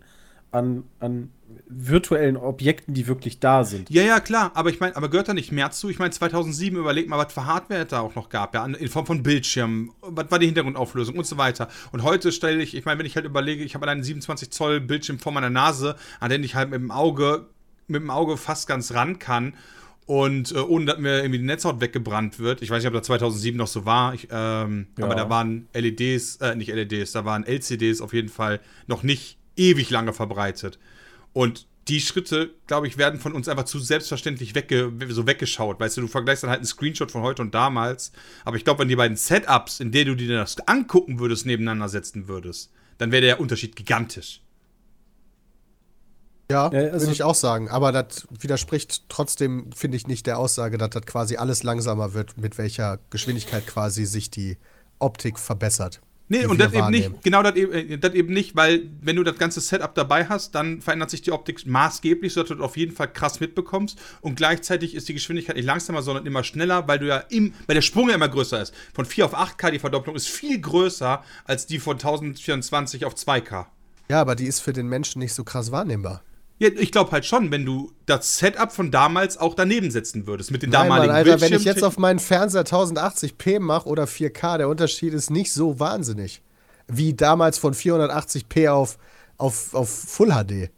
an, an virtuellen Objekten, die wirklich da sind. Ja, ja, klar, aber ich meine, aber gehört da nicht mehr zu? Ich meine, 2007, überleg mal, was für Hardware es da auch noch gab, ja, in Form von Bildschirmen, was war die Hintergrundauflösung und so weiter. Und heute stelle ich, ich meine, wenn ich halt überlege, ich habe einen 27 Zoll Bildschirm vor meiner Nase, an den ich halt mit dem Auge, mit dem Auge fast ganz ran kann und äh, ohne dass mir irgendwie die Netzhaut weggebrannt wird. Ich weiß nicht, ob das 2007 noch so war, ich, ähm, Ja. aber da waren LEDs, äh, nicht LEDs, da waren LCDs auf jeden Fall noch nicht ewig lange verbreitet. Und die Schritte, glaube ich, werden von uns einfach zu selbstverständlich wegge so weggeschaut. Weißt du, du vergleichst dann halt einen Screenshot von heute und damals. Aber ich glaube, wenn die beiden Setups, in denen du dir das angucken würdest, nebeneinander setzen würdest, dann wäre der Unterschied gigantisch. Ja, Ja, also- würde ich auch sagen. Aber das widerspricht trotzdem, finde ich, nicht der Aussage, dass das quasi alles langsamer wird, mit welcher Geschwindigkeit quasi sich die Optik verbessert. Nee, und das eben nicht, genau das eben, äh, das eben nicht, weil wenn du das ganze Setup dabei hast, dann verändert sich die Optik maßgeblich, sodass du das auf jeden Fall krass mitbekommst und gleichzeitig ist die Geschwindigkeit nicht langsamer, sondern immer schneller, weil du ja im, weil der Sprung ja immer größer ist. Von 4 auf 8K die Verdopplung ist viel größer als die von 1024 auf 2K. Ja, aber die ist für den Menschen nicht so krass wahrnehmbar. Ja, ich glaube halt schon, wenn du das Setup von damals auch daneben setzen würdest, mit den Nein, Mann, damaligen Alter, wenn ich jetzt auf meinen Fernseher 1080p mache oder 4K, der Unterschied ist nicht so wahnsinnig. wie damals von 480p auf, auf, auf Full HD.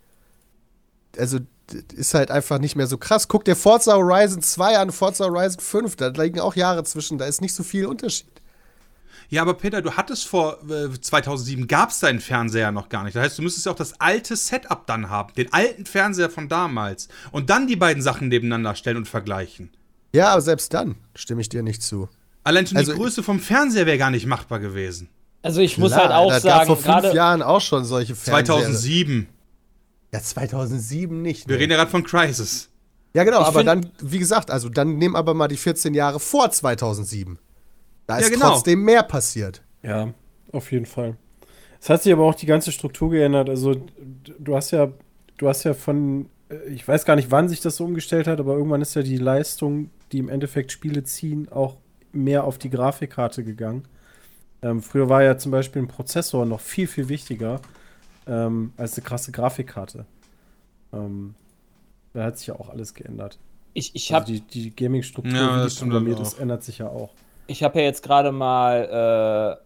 Also ist halt einfach nicht mehr so krass. Guck dir Forza Horizon 2 an, Forza Horizon 5, da liegen auch Jahre zwischen, da ist nicht so viel Unterschied. Ja, aber Peter, du hattest vor äh, 2007, gab es deinen Fernseher noch gar nicht. Das heißt, du müsstest ja auch das alte Setup dann haben, den alten Fernseher von damals. Und dann die beiden Sachen nebeneinander stellen und vergleichen. Ja, aber selbst dann stimme ich dir nicht zu. Allein schon Also- die Größe vom Fernseher wäre gar nicht machbar gewesen. Also ich muss Klar, halt auch das sagen, vor fünf Jahren auch schon solche Fernseher. 2007. Ja, 2007 nicht. Wir nee. reden ja gerade von Crisis. Ja, genau, Ich aber dann, wie gesagt, also dann nimm aber mal die 14 Jahre vor 2007. Da Ja, ist genau. trotzdem mehr passiert. Ja, auf jeden Fall. Es hat sich aber auch die ganze Struktur geändert. Also du hast ja, du hast ja von, äh, ich weiß gar nicht, wann sich das so umgestellt hat, aber irgendwann ist ja die Leistung, die im Endeffekt Spiele ziehen, auch mehr auf die Grafikkarte gegangen. Ähm, früher war ja zum Beispiel ein Prozessor noch viel, viel wichtiger ähm, als eine krasse Grafikkarte. Ähm, da hat sich ja auch alles geändert. ich, ich Also habe die, die Gaming-Struktur, Ja, die programmiert ist, ändert sich ja auch. Ich hab ja jetzt gerade mal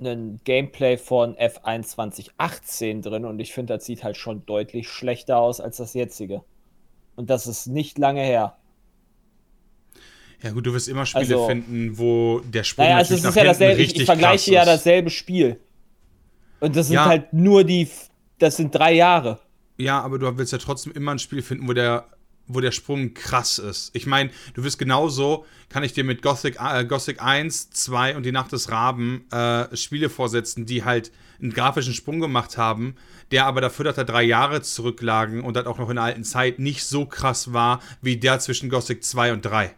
äh, ein Gameplay von F1 2018 drin und ich finde, das sieht halt schon deutlich schlechter aus als das jetzige. Und das ist nicht lange her. Ja gut, du wirst immer Spiele Also- finden, wo der Sprung Naja, also nach ist ja dasselbe, ich, richtig ich vergleiche krass ja dasselbe Spiel. Und das sind Ja. halt nur die, das sind drei Jahre. Ja, aber du willst ja trotzdem immer ein Spiel finden, wo der, wo der Sprung krass ist. Ich meine, du wirst genauso, kann ich dir mit Gothic, äh, Gothic 1, 2 und die Nacht des Raben äh, Spiele vorsetzen, die halt einen grafischen Sprung gemacht haben, der aber dafür, dass er drei Jahre zurücklagen und das auch noch in der alten Zeit nicht so krass war, wie der zwischen Gothic 2 und 3.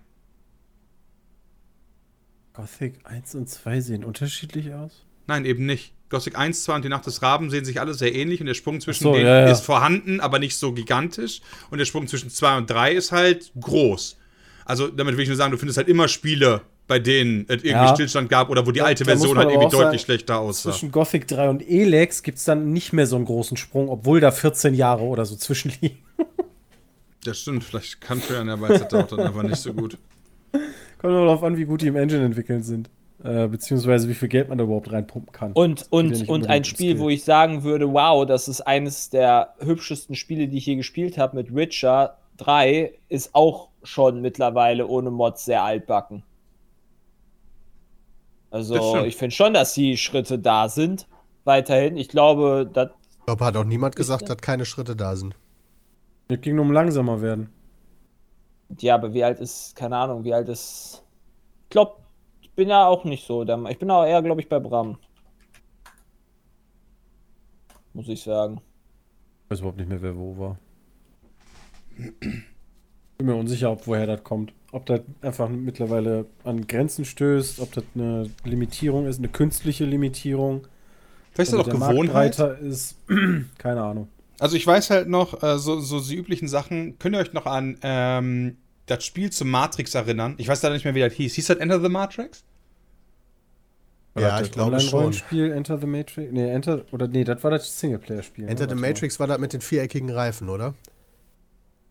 Gothic 1 und 2 sehen unterschiedlich aus. Nein, eben nicht. Gothic 1, 2 und die Nacht des Raben sehen sich alle sehr ähnlich und der Sprung zwischen so, denen ja, ja. ist vorhanden, aber nicht so gigantisch. Und der Sprung zwischen 2 und 3 ist halt groß. Also damit will ich nur sagen, du findest halt immer Spiele, bei denen es irgendwie Ja. Stillstand gab oder wo die alte da Version halt aber irgendwie deutlich sagen, schlechter aussah. Zwischen Gothic 3 und Elex gibt es dann nicht mehr so einen großen Sprung, obwohl da 14 Jahre oder so zwischenliegen. Das stimmt, vielleicht kann Fern ja bei auch dann einfach nicht so gut. Kommt nur darauf an, wie gut die im Engine entwickeln sind. Äh, beziehungsweise wie viel Geld man da überhaupt reinpumpen kann. Und, und, und ein Spiel, wo ich sagen würde, wow, das ist eines der hübschesten Spiele, die ich je gespielt habe mit Witcher 3, ist auch schon mittlerweile ohne Mods sehr altbacken. Also ich finde schon, dass die Schritte da sind. Weiterhin. Ich glaube, das Ich glaube, hat auch niemand gesagt, dass keine Schritte da sind. Es ging nur um langsamer werden. Ja, aber wie alt ist, keine Ahnung, wie alt ist. Ich glaube, bin ja auch nicht so. der- Ich bin auch eher, glaube ich, bei Bram. Muss ich sagen. Ich weiß überhaupt nicht mehr, wer wo war. Bin mir unsicher, ob woher das kommt. Ob das einfach mittlerweile an Grenzen stößt, ob das eine Limitierung ist, eine künstliche Limitierung. Vielleicht ist das auch Gewohnheit. ist. Keine Ahnung. Also ich weiß halt noch, äh, so, so die üblichen Sachen. Könnt ihr euch noch an ähm, das Spiel zum Matrix erinnern? Ich weiß leider nicht mehr, wie das hieß. Hieß das Enter the Matrix? War Ja, ich glaube schon. Online-Rollenspiel Enter the Matrix? Nee, Enter, oder nee, das war das Singleplayer-Spiel. Enter ne? the Warte mal. Matrix war das mit den viereckigen Reifen, oder?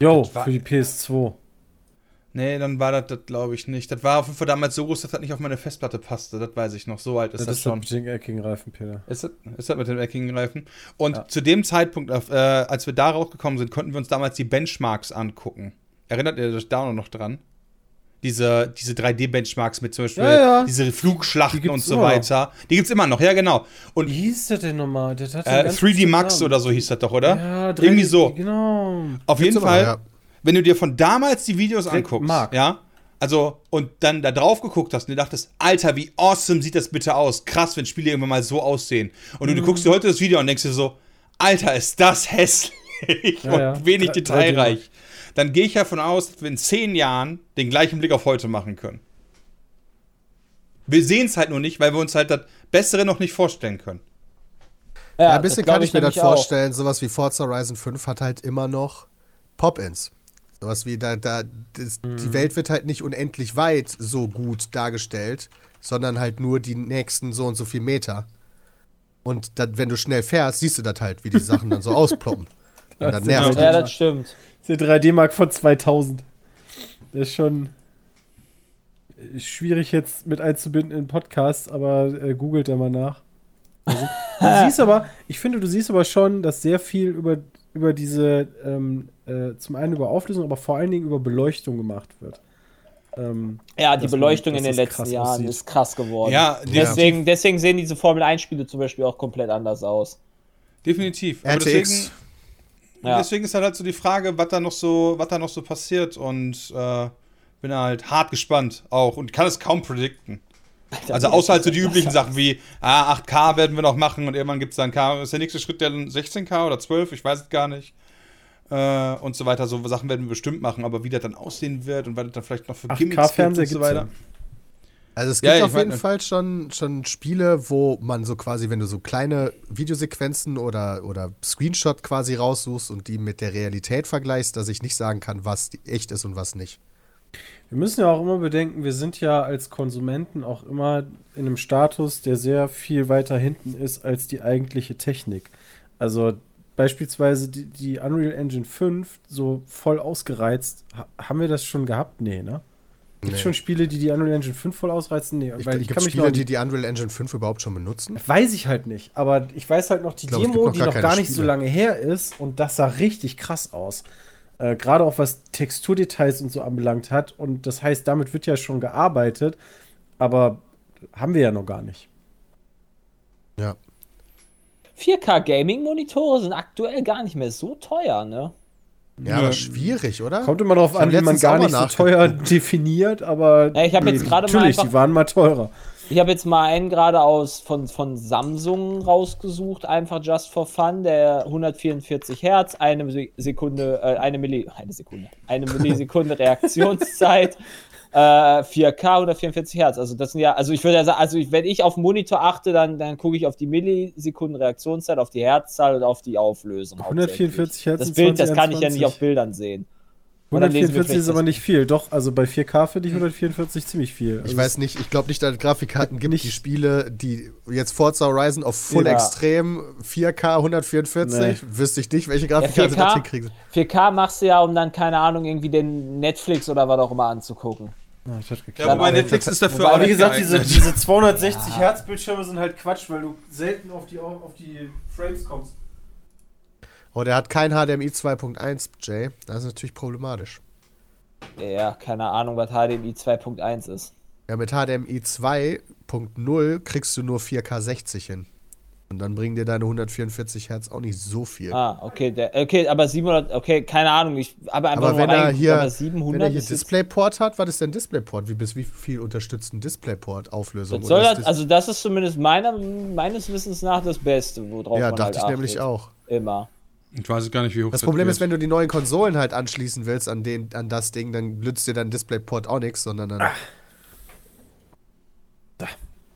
Jo, für die PS2. Nee, dann war das, das glaube ich nicht. Das war auf jeden Fall damals so groß, dass das nicht auf meine Festplatte passte. Das weiß ich noch. So alt ist Das, das, ist das schon. mit den eckigen Reifen, Peter. Ist das, ist das mit den eckigen Reifen? Und Ja. zu dem Zeitpunkt, äh, als wir da rausgekommen sind, konnten wir uns damals die Benchmarks angucken. Erinnert ihr euch da noch dran? Diese, diese 3D-Benchmarks mit zum Beispiel Ja, ja. diese Die Flugschlachten gibt's und so immer weiter. Die gibt's immer noch, ja genau. Und Wie hieß das denn nochmal? Das hatte äh, einen ganz 3D bestimmten Max Namen. oder so hieß das doch, oder? Ja, Irgendwie 3D so. Genau. Auf jeden immer noch, Fall, ja. wenn du dir von damals die Videos anguckst, Mark. ja, also und dann da drauf geguckt hast und dir dachtest, Alter, wie awesome sieht das bitte aus? Krass, wenn Spiele irgendwann mal so aussehen. Und Mhm. du, du guckst dir heute das Video an und denkst dir so, Alter, ist das hässlich Ja, und ja. wenig detailreich. Dann gehe ich ja davon aus, dass wir in zehn Jahren den gleichen Blick auf heute machen können. Wir sehen es halt nur nicht, weil wir uns halt das Bessere noch nicht vorstellen können. Ja, ein bisschen kann ich mir das nämlich auch. vorstellen. Sowas wie Forza Horizon 5 hat halt immer noch Pop-Ins. Sowas wie da, da das, Mhm. die Welt wird halt nicht unendlich weit so gut dargestellt, sondern halt nur die nächsten so und so viel Meter. Und dat, wenn du schnell fährst, siehst du das halt, wie die Sachen dann so ausploppen. Und das nervt Ja, halt. das stimmt. Der 3D-Mark von 2000. Der ist schon schwierig jetzt mit einzubinden in Podcasts, aber äh, googelt da mal nach. Also, du siehst aber, ich finde, du siehst aber schon, dass sehr viel über, über diese, ähm, äh, zum einen über Auflösung, aber vor allen Dingen über Beleuchtung gemacht wird. Ähm, Ja, die man- Beleuchtung dass in den letzten Jahren aussieht. ist krass geworden. Ja, deswegen, deswegen sehen diese Formel 1-Spiele zum Beispiel auch komplett anders aus. Definitiv. Aber RTX. deswegen, Ja. deswegen ist halt, halt so die Frage, was da noch so, was da noch so passiert und äh, bin halt hart gespannt auch und kann es kaum predikten. Also außer halt so die üblichen Sachen wie ah, 8K werden wir noch machen und irgendwann gibt es dann K. Ist der nächste Schritt der 16K oder 12? Ich weiß es gar nicht. Äh, und so weiter. So Sachen werden wir bestimmt machen, aber wie das dann aussehen wird und was das dann vielleicht noch für 8K-Fernseher und so weiter. ja. Also es Ja, gibt ich auf jeden Fall schon, schon Spiele, wo man so quasi, wenn du so kleine Videosequenzen oder, oder Screenshot quasi raussuchst und die mit der Realität vergleichst, dass ich nicht sagen kann, was echt ist und was nicht. Wir müssen ja auch immer bedenken, wir sind ja als Konsumenten auch immer in einem Status, der sehr viel weiter hinten ist als die eigentliche Technik. Also beispielsweise die, die Unreal Engine 5 so voll ausgereizt. Ha haben wir das schon gehabt? Nee, ne? Gibt es Nee. schon Spiele, die die Unreal Engine 5 voll ausreizen? Nee, Ich, weil ich gibt kann mich Spiele, noch die die Unreal Engine 5 überhaupt schon benutzen? Weiß ich halt nicht, aber ich weiß halt noch die glaub, Demo, noch die gar noch gar nicht so Spiele. lange her ist und das sah richtig krass aus. Äh, Gerade auch was Texturdetails und so anbelangt hat und das heißt, damit wird ja schon gearbeitet, aber haben wir ja noch gar nicht. Ja. 4K-Gaming-Monitore sind aktuell gar nicht mehr so teuer, ne? Ja, aber schwierig, oder? Kommt immer darauf an, wie man gar mal nicht so teuer definiert, aber Ja, ich hab jetzt gerade mal natürlich, einfach- die waren mal teurer. Ich habe jetzt mal einen gerade aus von, von Samsung rausgesucht, einfach just for fun, der 144 Hertz, eine Se- Sekunde, äh, eine Milli, eine Sekunde, eine Millisekunde Reaktionszeit, äh, 4K 144 Hertz. Also das sind ja, also ich würde ja sagen, also ich, wenn ich auf den Monitor achte, dann, dann gucke ich auf die Millisekunden Reaktionszeit, auf die Herzzahl und auf die Auflösung. 144 Hertz Das Bild, das kann ich ja nicht 2021. auf Bildern sehen. Und dann lesen wir 144 ist aber nicht viel. Doch, also bei 4K finde ich 144 ziemlich viel. Ich Also weiß nicht, ich glaube nicht, dass es Grafikkarten gibt, Nicht- die Spiele, die jetzt Forza Horizon auf Full Ja. Extrem 4K 144, wüsste ich nicht, welche Grafikkarte 4K? das hinkriegen. 4K machst du ja, um dann, keine Ahnung, irgendwie den Netflix oder was auch immer anzugucken. Ah, das hat geklappt. Ja, wobei Netflix ist dafür Aber wie gesagt, diese, diese 260 Hertz Bildschirme sind halt Quatsch, weil du selten auf die, auf die Frames kommst. Oh, der hat kein HDMI 2.1, Jay. Das ist natürlich problematisch. Ja, keine Ahnung, was HDMI 2.1 ist. Ja, mit HDMI 2.0 kriegst du nur 4K 60 hin. Und dann bringen dir deine 144 Hertz auch nicht so viel. Ah, okay, der, okay, aber 700, okay, keine Ahnung, ich habe einfach Aber nur wenn er hier, aber wenn 700 er hier DisplayPort hat, was ist denn DisplayPort? Wie, bis wie viel unterstützt ein das soll ist das, also das ist zumindest meiner, meines Wissens nach das Beste, worauf ja, man dachte halt ich achtet. nämlich auch. Immer. Ich weiß gar nicht, wie hoch Das Problem ist, wenn du die neuen Konsolen halt anschließen willst an, den, an das Ding, dann nützt dir dein DisplayPort auch nichts, sondern dann.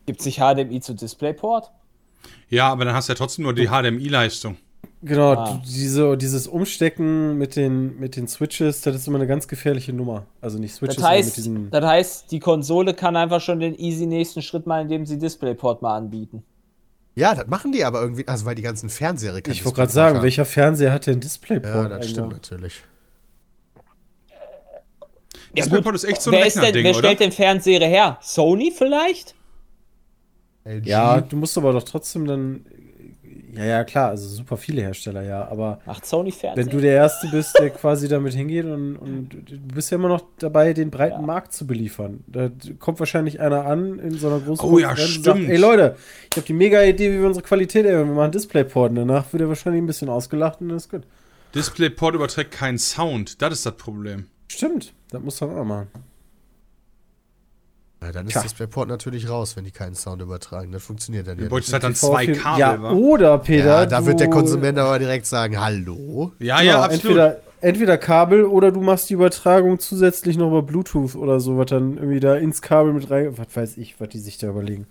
Gibt es nicht HDMI zu DisplayPort? Ja, aber dann hast du ja trotzdem nur die HDMI-Leistung. Genau, Ah. diese, dieses Umstecken mit den, mit den Switches, das ist immer eine ganz gefährliche Nummer. Also nicht Switches, Das sondern mit heißt, diesen. das heißt, die Konsole kann einfach schon den easy nächsten Schritt mal, indem sie DisplayPort mal anbieten. Ja, das machen die aber irgendwie, also weil die ganzen Fernseher Ich wollte gerade sagen, haben. welcher Fernseher hat denn Displayport? Ja, das eigentlich? stimmt natürlich. DisplayPort ist echt so ein wer ist denn, wer oder? stellt den Fernseher her? Sony vielleicht? LG. Ja, du musst aber doch trotzdem dann. Ja, ja, klar, also super viele Hersteller, ja, aber Macht Sony Fernseher? wenn du der Erste bist, der quasi damit hingeht und, und du bist ja immer noch dabei, den breiten Ja. Markt zu beliefern. Da kommt wahrscheinlich einer an in so einer großen Oh ja, Konferenz und stimmt. ey Leute, ich habe die mega Idee, wie wir unsere Qualität erhöhen. Wir machen Displayport und danach wird er wahrscheinlich ein bisschen ausgelacht und dann ist gut. DisplayPort überträgt keinen Sound. Das ist das Problem. Stimmt, das muss man auch machen. Ja, dann ist Tja. DisplayPort natürlich raus, wenn die keinen Sound übertragen. Das funktioniert dann Du ja nicht. halt dann TV zwei Kabel, ja, oder Peter, Ja, da wird der du- Konsument aber direkt sagen, hallo? Ja, Genau, ja, absolut. Entweder, entweder Kabel oder du machst die Übertragung zusätzlich noch über Bluetooth oder so, was dann irgendwie da ins Kabel mit rein. Was weiß ich, was die sich da überlegen.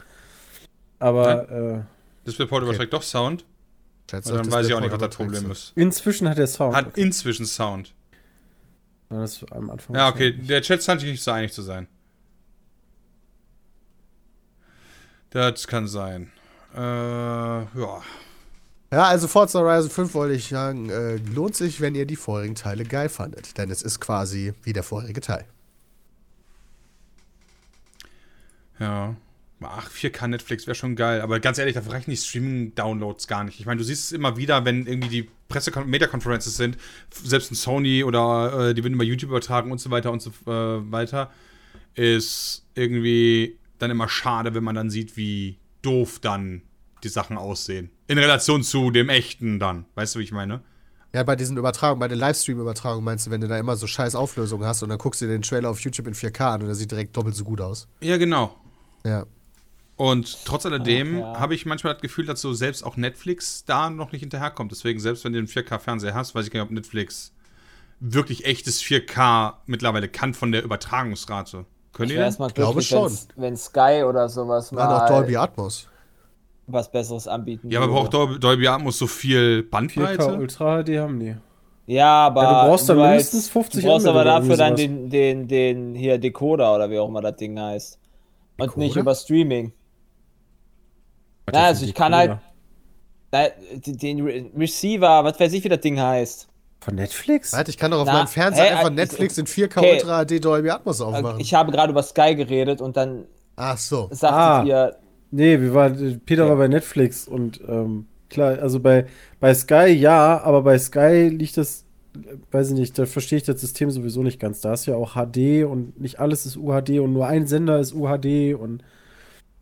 Aber DisplayPort überträgt doch Sound. Schätze, dann das weiß ich auch nicht, was das Problem ist. äh, inzwischen hat der Sound. Hat inzwischen Sound. Ja, das ist am Anfang Ja, okay. Der Chat scheint sich nicht so einig zu sein. Das kann sein. Äh, ja. Ja, also Forza Horizon 5 wollte ich sagen, äh, lohnt sich, wenn ihr die vorigen Teile geil fandet. Denn es ist quasi wie der vorherige Teil. Ja. Ach, 4K Netflix wäre schon geil, aber ganz ehrlich, dafür reichen die Streaming-Downloads gar nicht. Ich meine, du siehst es immer wieder, wenn irgendwie die Presse-Meta-Conferences sind, selbst ein Sony oder äh, die werden über YouTube übertragen und so weiter und so äh, weiter, ist irgendwie dann immer schade, wenn man dann sieht, wie doof dann die Sachen aussehen. In Relation zu dem echten dann. Weißt du, wie ich meine? Ja, bei diesen Übertragungen, bei den Livestream-Übertragungen meinst du, wenn du da immer so scheiß Auflösungen hast und dann guckst du dir den Trailer auf YouTube in 4K an und der sieht direkt doppelt so gut aus. Ja, genau. Ja. Und trotz alledem ja. habe ich manchmal das Gefühl, dass so selbst auch Netflix da noch nicht hinterherkommt. Deswegen, selbst wenn du einen 4K-Fernseher hast, weiß ich gar nicht, ob Netflix wirklich echtes 4K mittlerweile kann von der Übertragungsrate. Könnt Ich erstmal Glaube glücklich, schon. wenn's- wenn Sky oder sowas Dann auch mal Dolby Atmos. was Besseres anbieten Ja, aber würde. braucht Dolby, Dolby Atmos so viel 4K Bandbreite? Ultra HD haben die. Ja, aber Ja, du brauchst dann nur mindestens 50 Du brauchst Mbit aber oder dafür dann den, den, den hier Decoder oder wie auch immer das Ding heißt. Und Decoder? nicht über Streaming. Na, also ich kann halt na, den den Re Receiver, was weiß ich, wie das Ding heißt. Von Netflix? Warte, ich kann doch auf Na, meinem Fernseher hä, einfach äh, Netflix in 4K okay. Ultra HD Dolby Atmos aufmachen. Ich habe gerade über Sky geredet und dann Ach so. sagtet Ah. ihr, Nee, wir waren, Peter war bei Netflix und ähm, klar, also bei, bei Sky ja, aber bei Sky liegt das, äh, weiß ich nicht, da verstehe ich das System sowieso nicht ganz. Da ist ja auch HD und nicht alles ist UHD und nur ein Sender ist UHD und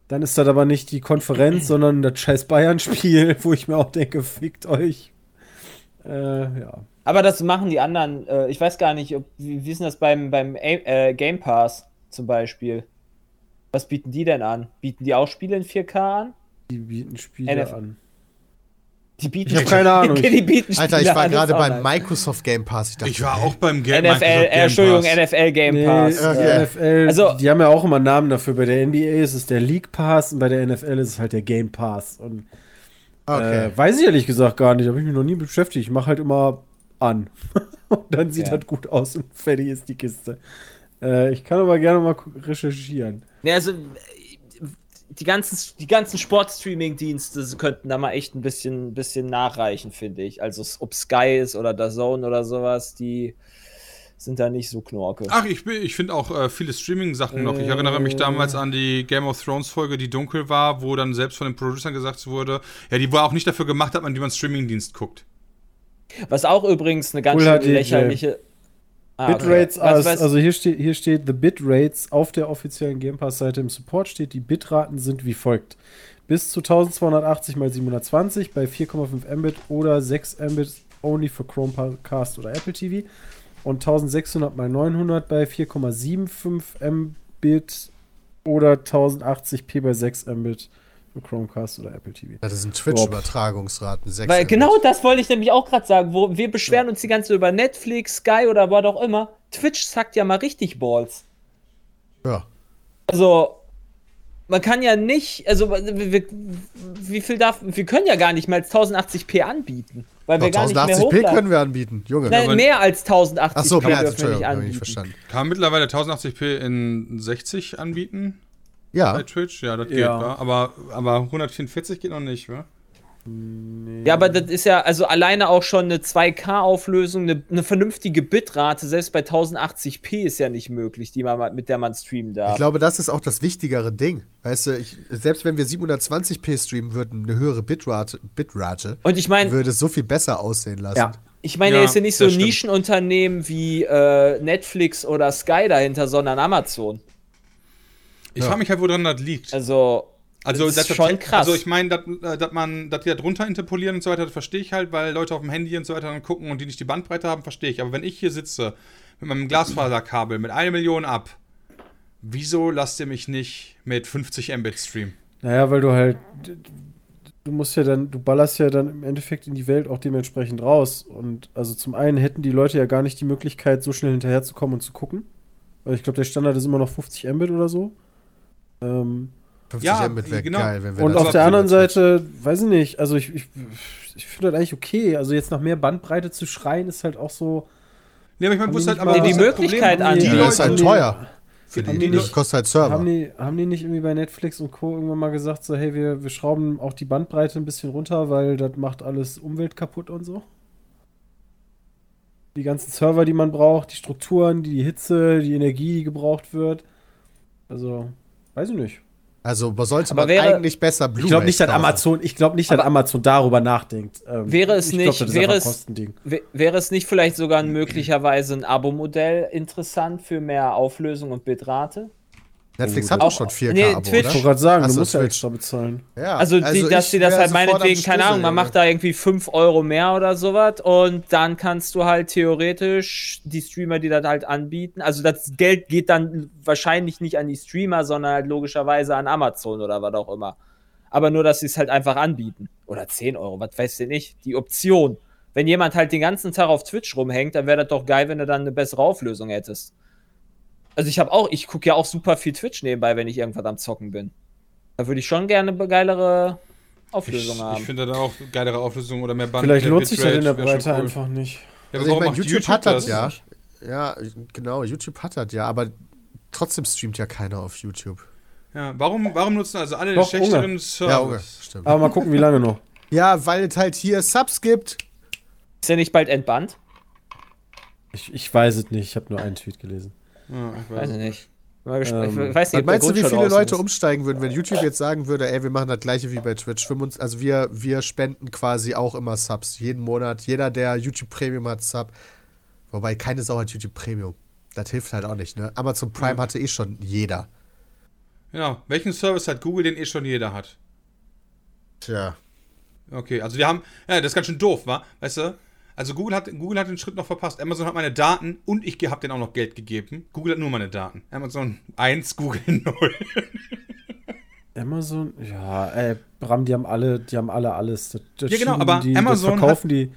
dann ist das aber nicht die Konferenz, sondern das scheiß Bayern-Spiel, wo ich mir auch denke, fickt euch. Äh, ja. Aber das machen die anderen. Äh, ich weiß gar nicht, ob, wie, wie ist denn das beim, beim äh, Game Pass zum Beispiel? Was bieten die denn an? Bieten die auch Spiele in 4K an? Die bieten Spiele NF an. Die bieten Ich hab keine Ahnung. Okay, die bieten Alter, ich war gerade beim. Microsoft Game Pass. Ich, dachte, Ich war auch beim Game NFL, Microsoft äh, Game Entschuldigung, Pass. NFL Game Nee, Pass. okay. die Äh, NFL, Also- die haben ja auch immer einen Namen dafür. Bei der NBA ist es der League Pass und bei der NFL ist es halt der Game Pass. Und Okay. äh, weiß ich ehrlich gesagt gar nicht, habe ich mich noch nie beschäftigt. Ich mache halt immer an. und dann sieht Ja. das gut aus und fertig ist die Kiste. Äh, ich kann aber gerne mal recherchieren. Ne, also äh, die ganzen, die ganzen Sport-Streaming-Dienste könnten da mal echt ein bisschen, bisschen nachreichen, finde ich. Also ob Sky ist oder der Zone oder sowas, die sind da nicht so knorke. Ach, ich, bin- ich finde auch äh, viele Streaming-Sachen noch. Ich erinnere mich damals an die Game of Thrones-Folge, die dunkel war, wo dann selbst von den Producern gesagt wurde, ja, die war auch nicht dafür gemacht hat, an die man Streaming-Dienst guckt. Was auch übrigens eine ganz HD, lächerliche. Ah, okay. Bitrates, Was- als, also hier steht, hier steht The Bitrates auf der offiziellen Game Pass-Seite im Support steht, die Bitraten sind wie folgt. Bis zu 1280 x 720 bei 4,5 Mbit oder 6 Mbit only für Chromecast oder Apple TV und 1600 x 900 bei 4,75 Mbit oder 1080p bei 6 Mbit Chromecast oder Apple TV. Das sind Twitch-Übertragungsraten. sechs Weil genau das wollte ich nämlich auch gerade sagen, wo wir beschweren uns die ganze Zeit über Netflix, Sky oder was auch immer. Twitch zackt ja mal richtig Balls. Ja. Also, man kann ja nicht, also wir, wir- wie viel darf, wir können ja gar nicht mal 1080p anbieten, weil wir Doch, gar nicht mehr 1080p hochladen. können wir anbieten, Junge. Nein, aber- mehr als 1080p Ach so, mehr als dürfen wir nicht anbieten. verstanden. Kann man mittlerweile 1080p in 60 anbieten bei Ja, Twitch? Ja, das geht, Ja. wa? Aber, aber 144 geht noch nicht, wa? Ja, aber das ist ja also alleine auch schon eine 2K-Auflösung, eine, eine vernünftige Bitrate, selbst bei 1080p ist ja nicht möglich, die man, mit der man streamen darf. ich glaube, das ist auch das wichtigere Ding. Weißt du, ich, selbst wenn wir 720p streamen würden, eine höhere Bitrate, Bitrate Und ich meine, würde es so viel besser aussehen lassen. Ja. ich meine, Ja, er ist ja nicht so ein. Nischenunternehmen wie äh, Netflix oder Sky dahinter, sondern Amazon. Ich Ja. frage mich halt, woran das liegt. Also, Also, das ist dass- schon krass. Also, ich meine, dass äh, dass man, dass die da drunter interpolieren und so weiter, das verstehe ich halt, weil Leute auf dem Handy und so weiter dann gucken und die nicht die Bandbreite haben, verstehe ich. Aber wenn ich hier sitze mit meinem Glasfaserkabel mit einer Million ab, wieso lasst ihr mich nicht mit 50 Mbit streamen? Naja, weil du halt, du musst ja dann, du ballerst ja dann im Endeffekt in die Welt auch dementsprechend raus. Und also zum einen hätten die Leute ja gar nicht die Möglichkeit, so schnell hinterherzukommen und zu gucken. Weil ich glaube, der Standard ist immer noch 50 Mbit oder so. Ähm, 50 Ja, Mbit wäre genau. geil, wenn wir und das auf der anderen Seite, weiß ich nicht, also ich, ich, ich finde das eigentlich okay. Also jetzt nach mehr Bandbreite zu schreien, ist halt auch so. Nee, aber ich meine, wo die halt aber Die das Möglichkeit an- Die Leute, das ist halt die- teuer. Für die, die das nicht- kostet halt Server. Haben die, haben die nicht irgendwie bei Netflix und Co. irgendwann mal gesagt, so, hey, wir, wir schrauben auch die Bandbreite ein bisschen runter, weil das macht alles Umwelt kaputt und so? Die ganzen Server, die man braucht, die Strukturen, die Hitze, die Energie, die gebraucht wird. Also, weiß ich nicht. Also man sollte Aber man wäre- eigentlich besser Blu-ray Ich glaube nicht, dass. Amazon, ich glaube nicht, dass Amazon darüber nachdenkt. Ähm, Wäre es ich glaub, nicht- ist wäre es- Wäre es nicht vielleicht sogar möglicherweise ein Abo-Modell interessant für mehr Auflösung und Bitrate? Netflix hat doch auch- schon 4K nee, Abo, Twitch. Ich wollte oder? gerade sagen, Ach du musst ja extra bezahlen. Ja, Also, die, dass ich die das halt meinetwegen, keine Ahnung, man macht da irgendwie 5 Euro mehr oder sowas und dann kannst du halt theoretisch die Streamer, die das halt anbieten, also das Geld geht dann wahrscheinlich nicht an die Streamer, sondern halt logischerweise an Amazon oder was auch immer. Aber nur, dass sie es halt einfach anbieten. Oder 10 Euro, was weiß ich nicht. Die Option. Wenn jemand halt den ganzen Tag auf Twitch rumhängt, dann wäre das doch geil, wenn du dann eine bessere Auflösung hättest. Also ich habe auch, ich gucke ja auch super viel Twitch nebenbei, wenn ich irgendwas am Zocken bin. Da würde ich schon gerne eine geilere Auflösung Ich, haben. ich finde da auch geilere Auflösung oder mehr Band. Vielleicht lohnt sich das in der Breite cool. einfach nicht. Ja, Also ich meine, macht YouTube, hat das ja. Ja, genau, YouTube hat das ja, aber trotzdem streamt ja keiner auf YouTube. Ja, warum, warum nutzen also alle Doch, den schlechteren Service? Ja, okay, stimmt. Aber mal gucken, wie lange noch. Ja, weil es halt hier Subs gibt. Ist der nicht bald entbannt? Ich, ich weiß es nicht, ich habe nur einen Tweet gelesen. Ja, ich Weiß weiß. ich nicht. Mal. Ähm, ich weiß nicht, meinst du, wie viele Leute ist. umsteigen würden, wenn YouTube jetzt sagen würde, ey, wir machen das gleiche wie bei Twitch. 25 Also wir, wir spenden quasi auch immer Subs. Jeden Monat. Jeder, der YouTube Premium hat, Sub. Wobei keine Sau hat YouTube Premium. Das hilft halt auch nicht, ne? Amazon Prime hatte eh schon jeder. Genau. Welchen Service hat Google, den eh schon jeder hat? Tja. Okay, also wir haben, ja, das ist ganz schön doof, wa? Weißt du? Also Google hat, Google hat den Schritt noch verpasst. Amazon hat meine Daten und ich habe denen auch noch Geld gegeben. Google hat nur meine Daten. Amazon 1, Google 0. Amazon, ja, ey, Bram, die haben alle, die haben alle alles. Das, das Ja, genau, aber die, Amazon verkaufen die,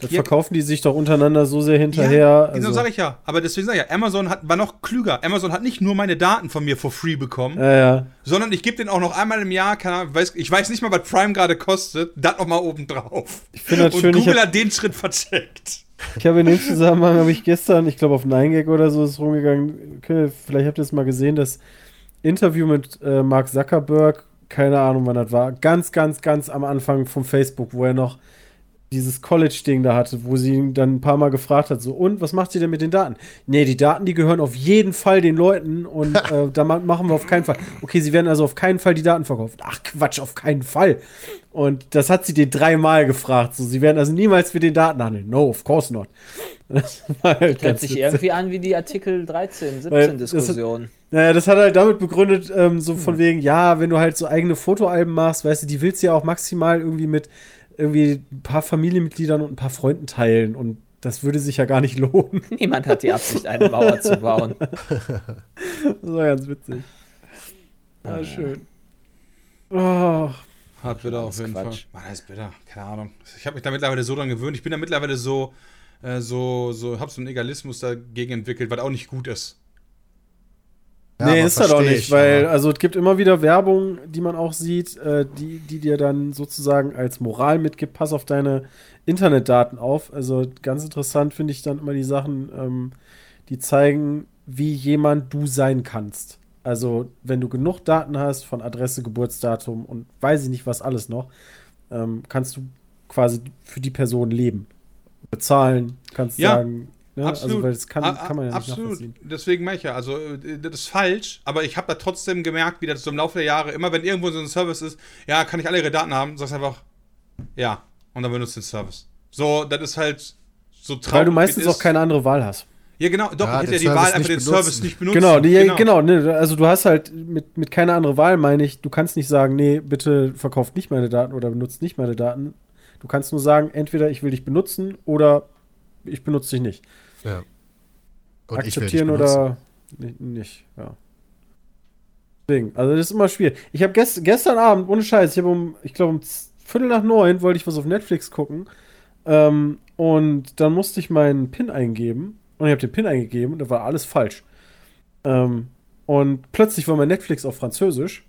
das Ja. verkaufen die sich doch untereinander so sehr hinterher. Ja, genau also, sage ich ja. Aber deswegen sage ich ja, Amazon hat, war noch klüger. Amazon hat nicht nur meine Daten von mir for free bekommen, ja, ja. sondern ich gebe denen auch noch einmal im Jahr, keine Ahnung, weiß, ich weiß nicht mal, was Prime gerade kostet, das noch mal oben drauf. Ich finde das Und schön, ich Google hab- hat den Schritt vercheckt. Ich habe in dem Zusammenhang, habe ich gestern, ich glaube auf 9gag oder so ist rumgegangen, okay, vielleicht habt ihr es mal gesehen, das Interview mit äh, Mark Zuckerberg, keine Ahnung wann das war, ganz, ganz, ganz am Anfang von Facebook, wo er noch dieses College-Ding da hatte, wo sie ihn dann ein paar Mal gefragt hat, so, und was macht sie denn mit den Daten? Nee, die Daten, die gehören auf jeden Fall den Leuten und äh, da ma- machen wir auf keinen Fall. Okay, sie werden also auf keinen Fall die Daten verkauft. Ach Quatsch, auf keinen Fall. Und das hat sie den dreimal gefragt. So, sie werden also niemals für den Daten handeln. No, of course not. Das war halt Hört sich witzig. irgendwie an wie die Artikel 13, Weil 17 das- Diskussion. Naja, das hat er halt damit begründet, ähm, so von wegen, ja, wenn du halt so eigene Fotoalben machst, weißt du, die willst du ja auch maximal irgendwie mit irgendwie ein paar Familienmitgliedern und ein paar Freunden teilen und das würde sich ja gar nicht lohnen. Niemand hat die Absicht, eine Mauer zu bauen. Das war ganz witzig. Ja, schön. Oh, Hat bitter auf jeden Quatsch. Fall. Mann, das ist bitter. Keine Ahnung. Ich habe mich da mittlerweile so dran gewöhnt. Ich bin da mittlerweile so, äh, so, so, hab so einen Egalismus dagegen entwickelt, was auch nicht gut ist. Ja, nee, ist das auch nicht, ich, weil, aber- also es gibt immer wieder Werbung, die man auch sieht, äh, die, die dir dann sozusagen als Moral mitgibt, pass auf deine Internetdaten auf. Also ganz interessant finde ich dann immer die Sachen, ähm, die zeigen, wie jemand du sein kannst. Also, wenn du genug Daten hast von Adresse, Geburtsdatum und weiß ich nicht was alles noch, ähm, kannst du quasi für die Person leben. Bezahlen, kannst Ja, sagen, ne? Absolut. also weil das kann, kann man ja nicht Absolut. nachvollziehen. Deswegen mache ich ja. Also, äh, das ist falsch, aber ich habe da trotzdem gemerkt, wie das so im Laufe der Jahre, immer wenn irgendwo so ein Service ist, ja, kann ich alle ihre Daten haben, sagst einfach, ja, und dann benutzt den Service. So, das ist halt so traurig. Weil du meistens auch keine andere Wahl hast. Ja, genau, doch, Ja, ich hätte ja die Wahl, Service einfach nicht den benutzen. Service nicht benutzen. Genau, die, genau. ne, also du hast halt mit, mit keine andere Wahl, meine ich, du kannst nicht sagen, nee, bitte verkauft nicht meine Daten oder benutzt nicht meine Daten. Du kannst nur sagen, entweder ich will dich benutzen oder ich benutze dich nicht. Ja. Und Akzeptieren oder nicht, ja. Deswegen, also das ist immer schwierig. Ich habe gest, gestern Abend, ohne Scheiß, ich habe um, ich glaube um Viertel nach neun wollte ich was auf Netflix gucken. Ähm, und dann musste ich meinen PIN eingeben. Und ich habe den PIN eingegeben und da war alles falsch. Ähm, und plötzlich war mein Netflix auf Französisch.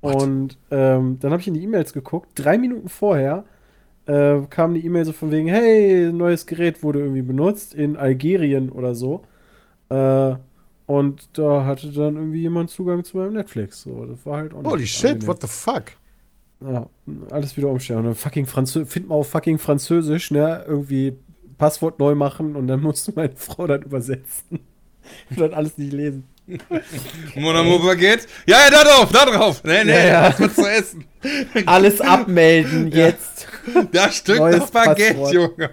Und ähm, dann habe ich in die E-Mails geguckt. Drei Minuten vorher äh, kam die E-Mail so von wegen, hey, ein neues Gerät wurde irgendwie benutzt in Algerien oder so. Äh, und da hatte dann irgendwie jemand Zugang zu meinem Netflix. So, das war halt auch Holy shit, angenehm. what the fuck? Ja, alles wieder umstellen. Und dann fucking Französisch, find mal auf fucking Französisch, ne? Irgendwie Passwort neu machen und dann musst du meine Frau dann übersetzen. Ich will das alles nicht lesen. Mon amour Baguette. Ja, ja, da drauf, da drauf. Nee, nee, Ja, ja. was zu essen. Alles abmelden jetzt. Das Stück das Baguette, Passwort. Junge.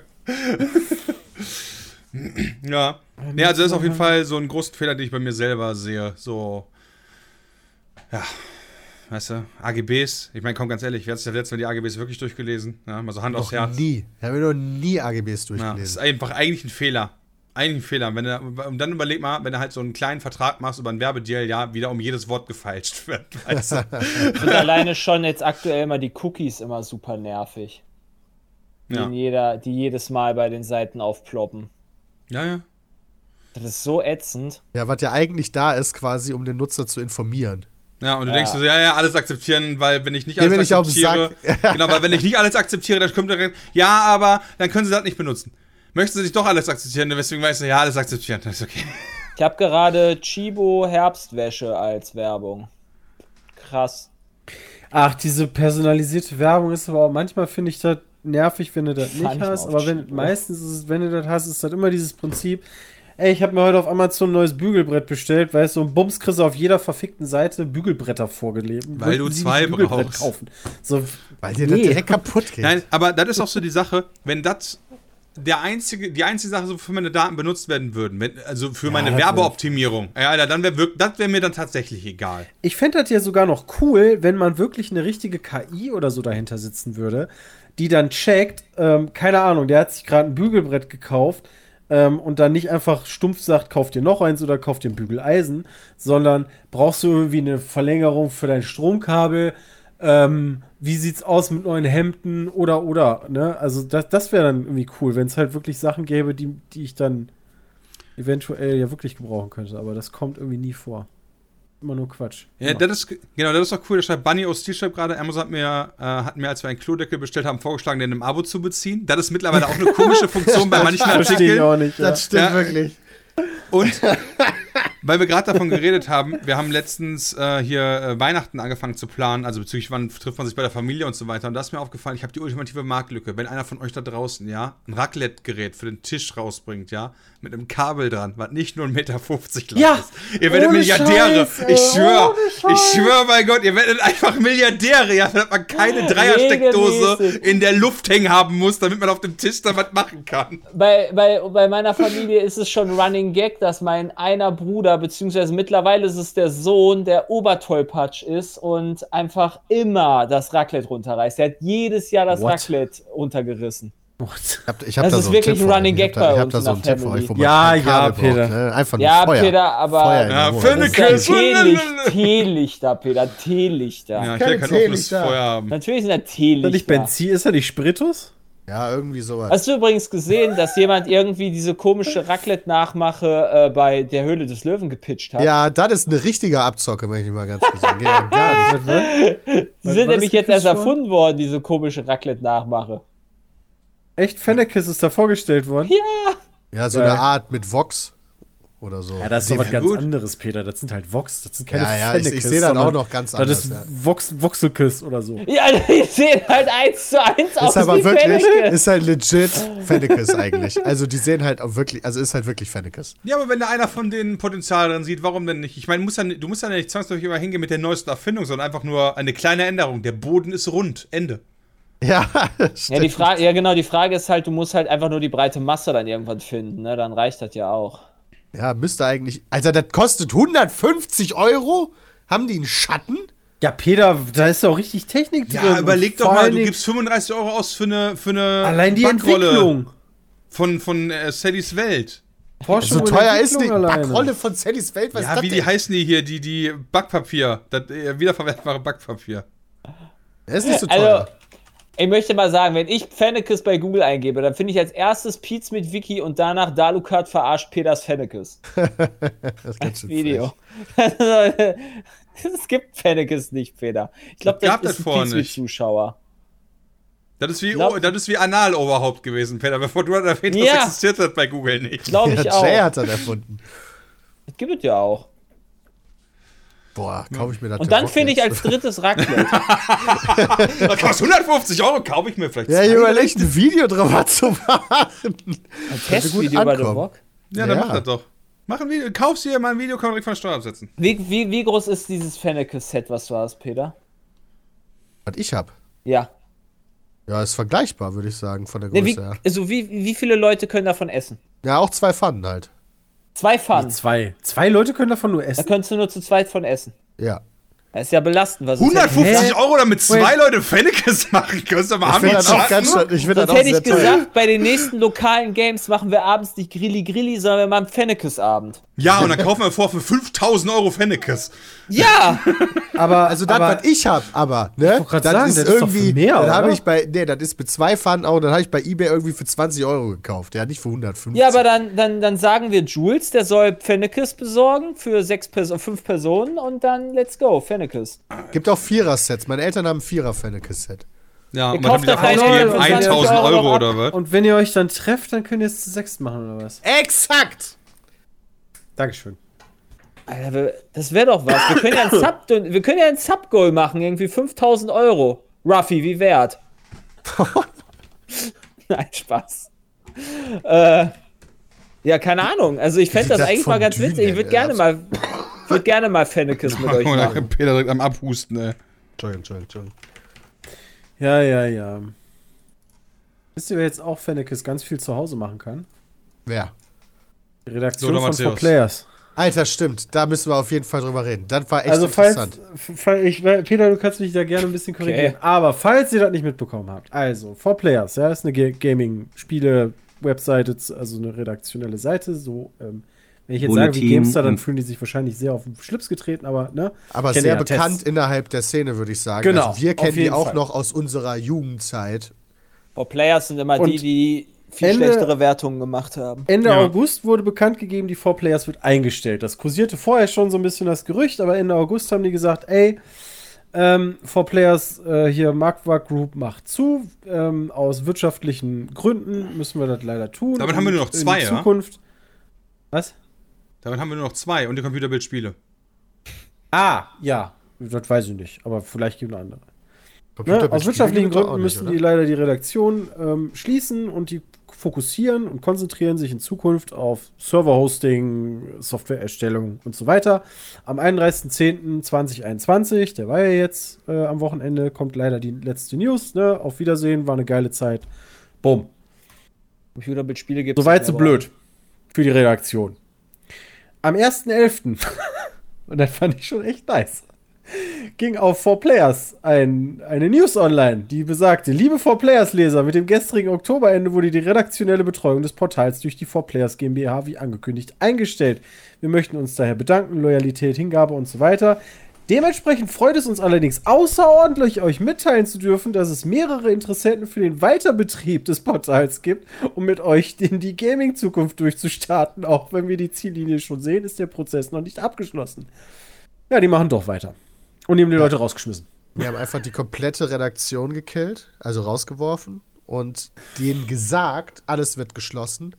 ja. Nee, also das ist auf jeden Fall so ein großer Fehler, den ich bei mir selber sehe. So, ja, weißt du, AGBs. Ich meine, komm ganz ehrlich, wer hat sich das letzte Mal die AGBs wirklich durchgelesen? Ja, mal so Hand aufs Noch Herz. nie. Ich habe noch nie AGBs Ja, das ist durchgelesen. einfach eigentlich ein Fehler. Eigentlich ein Fehler. Wenn du, und dann überleg mal, wenn du halt so einen kleinen Vertrag machst über einen Werbedeal, ja, wieder um jedes Wort gefeilscht wird. Weißt du? Und alleine schon jetzt aktuell mal die Cookies immer super nervig. Die, Ja. in jeder, die jedes Mal bei den Seiten aufploppen. ja, ja. Das ist so ätzend. Ja, was ja eigentlich da ist, quasi, um den Nutzer zu informieren. Ja, und du Ja. denkst dir so, ja, ja, alles akzeptieren, weil wenn ich nicht alles den akzeptiere, Sack. genau, weil wenn ich nicht alles akzeptiere, dann kommt direkt, ja, aber dann können sie das nicht benutzen. Möchten sie nicht doch alles akzeptieren, deswegen weißt du, ja, alles akzeptieren, das ist okay. Ich habe gerade Chibo Herbstwäsche als Werbung. Krass. Ach, diese personalisierte Werbung ist aber auch, manchmal finde ich das nervig, wenn du das Fand nicht hast. Aber wenn, Chibo. meistens ist es, wenn du das hast, ist das immer dieses Prinzip. Ey, ich habe mir heute auf Amazon ein neues Bügelbrett bestellt, weißt du, und Bums kriegst du auf jeder verfickten Seite Bügelbretter vorgelebt. Weil du Wollten sie zwei ein Bügelbrett brauchst. Kaufen. So, Weil dir nee. das direkt kaputt geht. Nein, aber das ist auch so die Sache, wenn das der einzige, die einzige Sache so für meine Daten benutzt werden würden, wenn, also für meine das Werbeoptimierung, ja, Alter, dann wäre das wäre mir dann tatsächlich egal. Ich fände das ja sogar noch cool, wenn man wirklich eine richtige KI oder so dahinter sitzen würde, die dann checkt, ähm, keine Ahnung, der hat sich gerade ein Bügelbrett gekauft ähm, und dann nicht einfach stumpf sagt, kauf dir noch eins oder kauf dir ein Bügeleisen, sondern brauchst du irgendwie eine Verlängerung für dein Stromkabel, ähm, wie sieht's aus mit neuen Hemden oder oder, ne? Also das, das wäre dann irgendwie cool, wenn es halt wirklich Sachen gäbe, die, die ich dann eventuell ja wirklich gebrauchen könnte, aber das kommt irgendwie nie vor. Immer nur Quatsch. Ja, das ist, genau, das ist auch cool. Da schreibt Bunny aus schreibt gerade, Amazon hat mir, äh, hat mir, als wir einen Klodeckel bestellt haben, vorgeschlagen, den im Abo zu beziehen. Das ist mittlerweile auch eine komische Funktion bei manchen Artikeln. auch nicht. Ja. das stimmt Ja. wirklich. Und weil wir gerade davon geredet haben, wir haben letztens äh, hier äh, Weihnachten angefangen zu planen, also bezüglich wann trifft man sich bei der Familie und so weiter. Und da ist mir aufgefallen, ich habe die ultimative Marktlücke. Wenn einer von euch da draußen, ja, ein Raclette-Gerät für den Tisch rausbringt, ja, mit einem Kabel dran, was nicht nur 1,50 Meter lang Ja, ist. Ihr werdet Milliardäre. Scheiß, ich schwöre, ich schwöre bei Gott, ihr werdet einfach Milliardäre, ja, damit man keine Dreiersteckdose in der Luft hängen haben muss, damit man auf dem Tisch da was machen kann. Bei, bei, bei meiner Familie ist es schon Running Gag, dass mein einer Bruder, beziehungsweise mittlerweile ist es der Sohn, der Obertollpatsch ist und einfach immer das Raclette runterreißt. Er hat jedes Jahr das What? Raclette runtergerissen. Ich hab, ich hab Das da ist so wirklich ein. Running Ich hab Gag da- bei Ich hab uns da so Tipp für euch, wo Family. man Ja, ja, Peter. braucht, ne? Einfach nur Ja, Feuer. Peter, aber Feuer Ja, das ist. Teelicht, Teelichter, Peter, Teelichter. Ja, ich will kein offenes Teelichter. Feuer haben. Natürlich Ist das Teelichter. nicht Benzin? Ist das nicht Spiritus? Ja, irgendwie sowas. Hast du übrigens gesehen, dass jemand irgendwie diese komische Raclette-Nachmache äh, bei der Höhle des Löwen gepitcht hat? Ja, das ist eine richtige Abzocke, möchte ich mal ganz kurz sagen. Ja gar nicht. Die sind nämlich das jetzt erst erfunden worden, diese komische Raclette-Nachmache. Echt? Fennekis ist da vorgestellt worden? Ja, so Geil. eine Art mit Vox oder so. Ja, das ist doch was ganz gut. anderes, Peter. Das sind halt Vox. Das sind keine Ja, ja, ich, ich Fennekes, sehe das auch noch ganz Das anders. ist ja. Vox, Voxelkiss oder so. Ja, die sehen halt eins zu eins aus Ist aber wie wirklich, Fennecke. ist halt legit Fennekes eigentlich. Also die sehen halt auch wirklich, also ist halt wirklich Fennekes. Ja, aber wenn da einer von denen Potenzial drin sieht, warum denn nicht? Ich meine, du musst ja nicht zwangsläufig immer hingehen mit der neuesten Erfindung, sondern einfach nur eine kleine Änderung. Der Boden ist rund. Ende. Ja, Ja, die Frage, ja, genau, die Frage ist halt, du musst halt einfach nur die breite Masse dann irgendwann finden, ne? Dann reicht das ja auch. Ja, müsste eigentlich. Alter, das kostet 150 Euro? Haben die einen Schatten? Ja, Peter, da ist doch richtig Technik drin. Ja, überleg doch mal, du gibst 35 Euro aus für eine, für eine allein die Backrolle Entwicklung. von, von äh, Sallys Welt. Forschung So teuer ist die alleine. Backrolle von Sallys Welt. Was ist Ja, das wie die denn? heißen die hier? Die, die Backpapier. Das äh, wiederverwertbare Backpapier. Das ist nicht so Also, teuer. Ich möchte mal sagen, wenn ich Fennekes bei Google eingebe, dann finde ich als erstes Pietz mit Wiki und danach Dalukat verarscht Peters Fennekes. das ist ganz Video. es gibt Fennekes nicht, Peter. Ich glaube, Das das das ist ein vorher Pietz mit nicht. Zuschauer. Das ist wie, Glaub- das ist wie Analoberhaupt gewesen, Peter. Bevor du das erwähnt hast, Ja. existiert das bei Google nicht. Glaube ich Ja, auch. Jay hat das erfunden. Das gibt es ja auch. Boah, kaufe ich mir das Und dann finde ich als drittes Raclette. Das kostet 150 Euro, kaufe ich mir vielleicht. Ja, ich überlege, ein Video drüber zu machen. Ein Testvideo bei The. Bock. Ja, dann Ja. mach das doch. Mach ein Video, kaufst dir mal ein Video, kann man direkt von der Steuer absetzen. Wie, wie, wie groß ist dieses Fenneke-Set, was du hast, Peter? Was ich hab. Ja. Ja, ist vergleichbar, würde ich sagen, von der Nee, Größe wie, her. also wie, wie viele Leute können davon essen? Ja, auch zwei Pfannen halt. Zwei Pfannen. Zwei. Zwei Leute können davon nur Da essen. könntest du nur zu zweit von essen. Ja. Das ist ja belastend. Was sonst 150 Hä? Euro, damit zwei. Leute Fennekes machen. Kannst du mal Ich auch ganz schön, ich Sonst hätte ich gesagt, bei den nächsten lokalen Games machen wir abends nicht Grilli Grilli, sondern wir machen Fennekes-Abend. Ja, und dann kaufen wir vor für 5000 Euro Fennekes. Ja! Aber, Also das, aber was ich hab, aber, ne? grad Das sagen, ist das ist doch irgendwie, für mehr, dann habe ich bei, nee, das ist mit zwei Pfannen auch, dann habe ich bei Ebay irgendwie für 20 Euro gekauft. Ja, nicht für 150. Ja, aber dann, dann, dann sagen wir Jules, der soll Fennekes besorgen für sechs Person, fünf Personen und dann let's go, Fennekes. Gibt auch Vierer-Sets. Meine Eltern haben ein Vierer-Fennekes-Set. Ja, Ihr und was haben kauft die doch da eine ausgegeben? für 20 1000 Euro oder was? Und wenn ihr euch dann trefft, dann könnt ihr es zu sechs machen, oder was? Exakt! Dankeschön. Alter, das wäre doch was. Wir können ja ein Sub, wir können ja ein Sub-Goal machen, irgendwie 5000 Euro. Ruffy, wie wert? Nein, Spaß. Äh, ja, keine Ahnung. Also ich fände das das eigentlich mal ganz Dünen, witzig. Ich würde gerne mal, würd gerne mal Fennekes mit euch machen. Peter direkt am Abhusten, ey. Entschuldigung, Entschuldigung, Entschuldigung. Ja, ja, ja. Wisst ihr, wer jetzt auch Fennekes ganz viel zu Hause machen kann? Wer? Die Redaktion Lothar von 4 Matthäus. Players. Alter, stimmt. Da müssen wir auf jeden Fall drüber reden. Das war echt Also falls, interessant. falls ich, Peter, du kannst mich da gerne ein bisschen korrigieren. Okay. Aber falls ihr das nicht mitbekommen habt, also 4 Players, ja, ist eine Ga- Gaming-Spiele-Webseite, also eine redaktionelle Seite. So, ähm, wenn ich jetzt sage wie GameStar, dann und- fühlen die sich wahrscheinlich sehr auf den Schlips getreten, aber ne? Aber sehr ja, bekannt Tests. innerhalb der Szene, würde ich sagen. Genau, Also wir kennen die auch Fall. noch aus unserer Jugendzeit. Boah, Players sind immer Und die, die viel Ende- schlechtere Wertungen gemacht haben. Ende Ja. August wurde bekannt gegeben, die 4 Players wird eingestellt. Das kursierte vorher schon so ein bisschen das Gerücht, aber Ende August haben die gesagt, ey, ähm, 4 Players äh, hier Marktwart Group macht zu. Ähm, aus wirtschaftlichen Gründen müssen wir das leider tun. Damit haben wir nur noch zwei, in ja? Zukunft. Was? Damit haben wir nur noch zwei und die Computerbildspiele. Ah, ja. Das weiß ich nicht, aber vielleicht gibt es eine andere. Ne? Aus wirtschaftlichen Gründen nicht, müssen oder? die leider die Redaktion ähm, schließen und die fokussieren und konzentrieren sich in Zukunft auf Server-Hosting, Softwareerstellung und so weiter. Am 31.10.2021, der war ja jetzt äh, am Wochenende, kommt leider die letzte News. Ne? Auf Wiedersehen, war eine geile Zeit. Bumm. Computerbildspiele gibt Soweit so blöd. Für die Redaktion. Am 1.11. und das fand ich schon echt nice. Ging auf 4Players ein, eine News online, die besagte, liebe 4Players-Leser, mit dem gestrigen Oktoberende wurde die redaktionelle Betreuung des Portals durch die 4Players GmbH wie angekündigt eingestellt. Wir möchten uns daher bedanken, Loyalität, Hingabe und so weiter. Dementsprechend freut es uns allerdings außerordentlich, euch mitteilen zu dürfen, dass es mehrere Interessenten für den Weiterbetrieb des Portals gibt, um mit euch in die Gaming-Zukunft durchzustarten. Auch wenn wir die Ziellinie schon sehen, ist der Prozess noch nicht abgeschlossen. Ja, die machen doch weiter. Und die haben die Leute rausgeschmissen. Wir haben einfach die komplette Redaktion gekillt, also rausgeworfen und denen gesagt, alles wird geschlossen.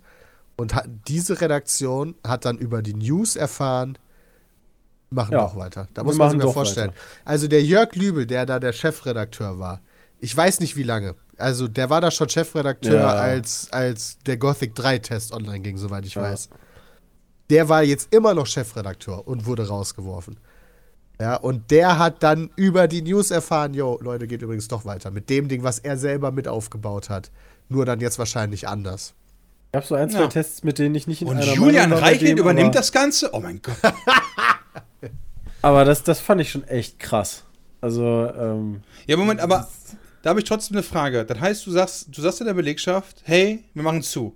Und diese Redaktion hat dann über die News erfahren, machen Ja, doch weiter. Da wir muss man sich mal vorstellen. weiter. Also der Jörg Lübel, der da der Chefredakteur war, ich weiß nicht wie lange. Also der war da schon Chefredakteur, Ja. als, als der Gothic 3 Test online ging, soweit ich Ja. weiß. Der war jetzt immer noch Chefredakteur und wurde rausgeworfen. Ja, und der hat dann über die News erfahren, jo, Leute, geht übrigens doch weiter. Mit dem Ding, was er selber mit aufgebaut hat. Nur dann jetzt wahrscheinlich anders. Ich habe so ein, zwei Ja. Tests, mit denen ich nicht in Und einer Julian Reichelt dem, übernimmt das Ganze? Oh mein Gott. Aber das, das fand ich schon echt krass. Also, ähm, Ja, Moment, aber da habe ich trotzdem eine Frage. Das heißt, du sagst, du sagst in der Belegschaft, hey, wir machen zu.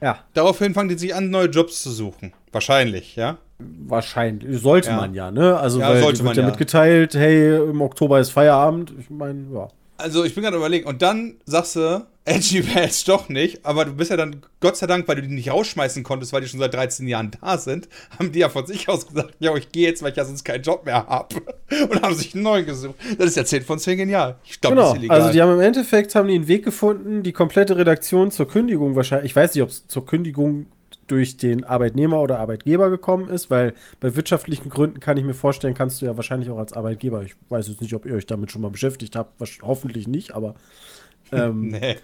ja, Daraufhin fangen die sich an, neue Jobs zu suchen. Wahrscheinlich, ja? wahrscheinlich. Sollte Ja. man ja, ne? Also, Ja, weil sollte wird man ja ja. mitgeteilt, hey, im Oktober ist Feierabend. Ich meine, ja. Also, ich bin gerade überlegen. Und dann sagst du, Edgy jetzt doch nicht, aber du bist ja dann, Gott sei Dank, weil du die nicht rausschmeißen konntest, weil die schon seit 13 Jahren da sind, haben die ja von sich aus gesagt, ja, ich gehe jetzt, weil ich ja sonst keinen Job mehr habe. Und haben sich einen neuen gesucht. Das ist ja 10 von 10 genial. Ich glaube, Genau, das ist illegal. also die haben im Endeffekt haben die einen Weg gefunden, die komplette Redaktion zur Kündigung wahrscheinlich, ich weiß nicht, ob es zur Kündigung durch den Arbeitnehmer oder Arbeitgeber gekommen ist, weil bei wirtschaftlichen Gründen kann ich mir vorstellen, kannst du ja wahrscheinlich auch als Arbeitgeber, ich weiß jetzt nicht, ob ihr euch damit schon mal beschäftigt habt, hoffentlich nicht, aber ähm, nee.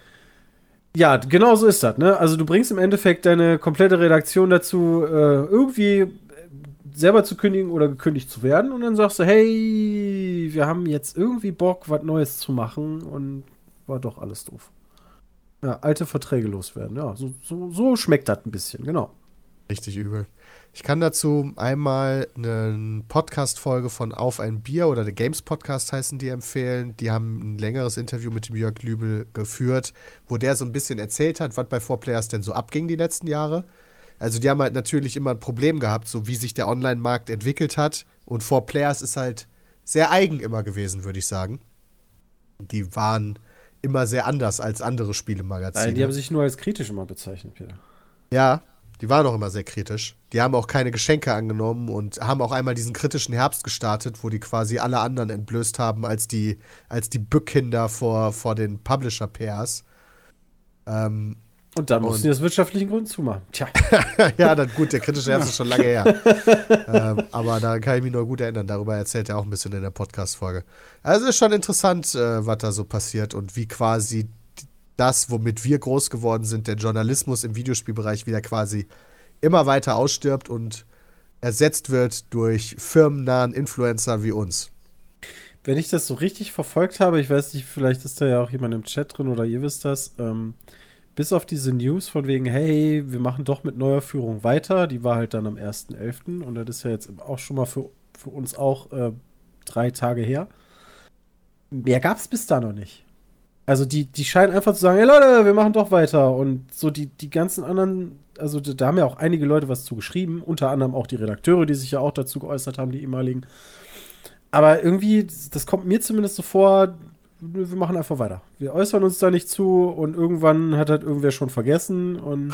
Ja, genau so ist das. Ne? Also du bringst im Endeffekt deine komplette Redaktion dazu, äh, irgendwie selber zu kündigen oder gekündigt zu werden. Und dann sagst du, hey, wir haben jetzt irgendwie Bock, was Neues zu machen. Und war doch alles doof. Ja, alte Verträge loswerden. Ja, so, so, so schmeckt das ein bisschen, genau. Richtig übel. Ich kann dazu einmal eine Podcast-Folge von Auf ein Bier oder der Games Podcast heißen die empfehlen. Die haben ein längeres Interview mit dem Jörg Lübel geführt, wo der so ein bisschen erzählt hat, was bei 4Players denn so abging die letzten Jahre. Also die haben halt natürlich immer ein Problem gehabt, so wie sich der Online-Markt entwickelt hat. Und 4Players ist halt sehr eigen immer gewesen, würde ich sagen. Die waren immer sehr anders als andere Spielemagazine. Nein, die haben sich nur als kritisch immer bezeichnet, Peter. Ja, die waren auch immer sehr kritisch. Die haben auch keine Geschenke angenommen und haben auch einmal diesen kritischen Herbst gestartet, wo die quasi alle anderen entblößt haben als die, als die Bückkinder vor, vor den Publisher-Pairs. Ähm, Und dann mussten die aus wirtschaftlichen Gründen zumachen. Tja. ja, dann gut, der kritische Herbst ist schon lange her. ähm, aber da kann ich mich nur gut erinnern. Darüber erzählt er auch ein bisschen in der Podcast-Folge. Also ist schon interessant, äh, was da so passiert und wie quasi das, womit wir groß geworden sind, der Journalismus im Videospielbereich wieder quasi immer weiter ausstirbt und ersetzt wird durch firmennahen Influencer wie uns. Wenn ich das so richtig verfolgt habe, ich weiß nicht, vielleicht ist da ja auch jemand im Chat drin oder ihr wisst das, ähm, bis auf diese News von wegen, hey, wir machen doch mit neuer Führung weiter, die war halt dann am 1.11. und das ist ja jetzt auch schon mal für, für uns auch äh, drei Tage her. Mehr gab es bis da noch nicht. Also die, die scheinen einfach zu sagen, hey Leute, wir machen doch weiter. Und so die, die ganzen anderen, also da, haben ja auch einige Leute was zu geschrieben, unter anderem auch die Redakteure, die sich ja auch dazu geäußert haben, die ehemaligen. Aber irgendwie, das kommt mir zumindest so vor, wir machen einfach weiter. Wir äußern uns da nicht zu und irgendwann hat halt irgendwer schon vergessen und.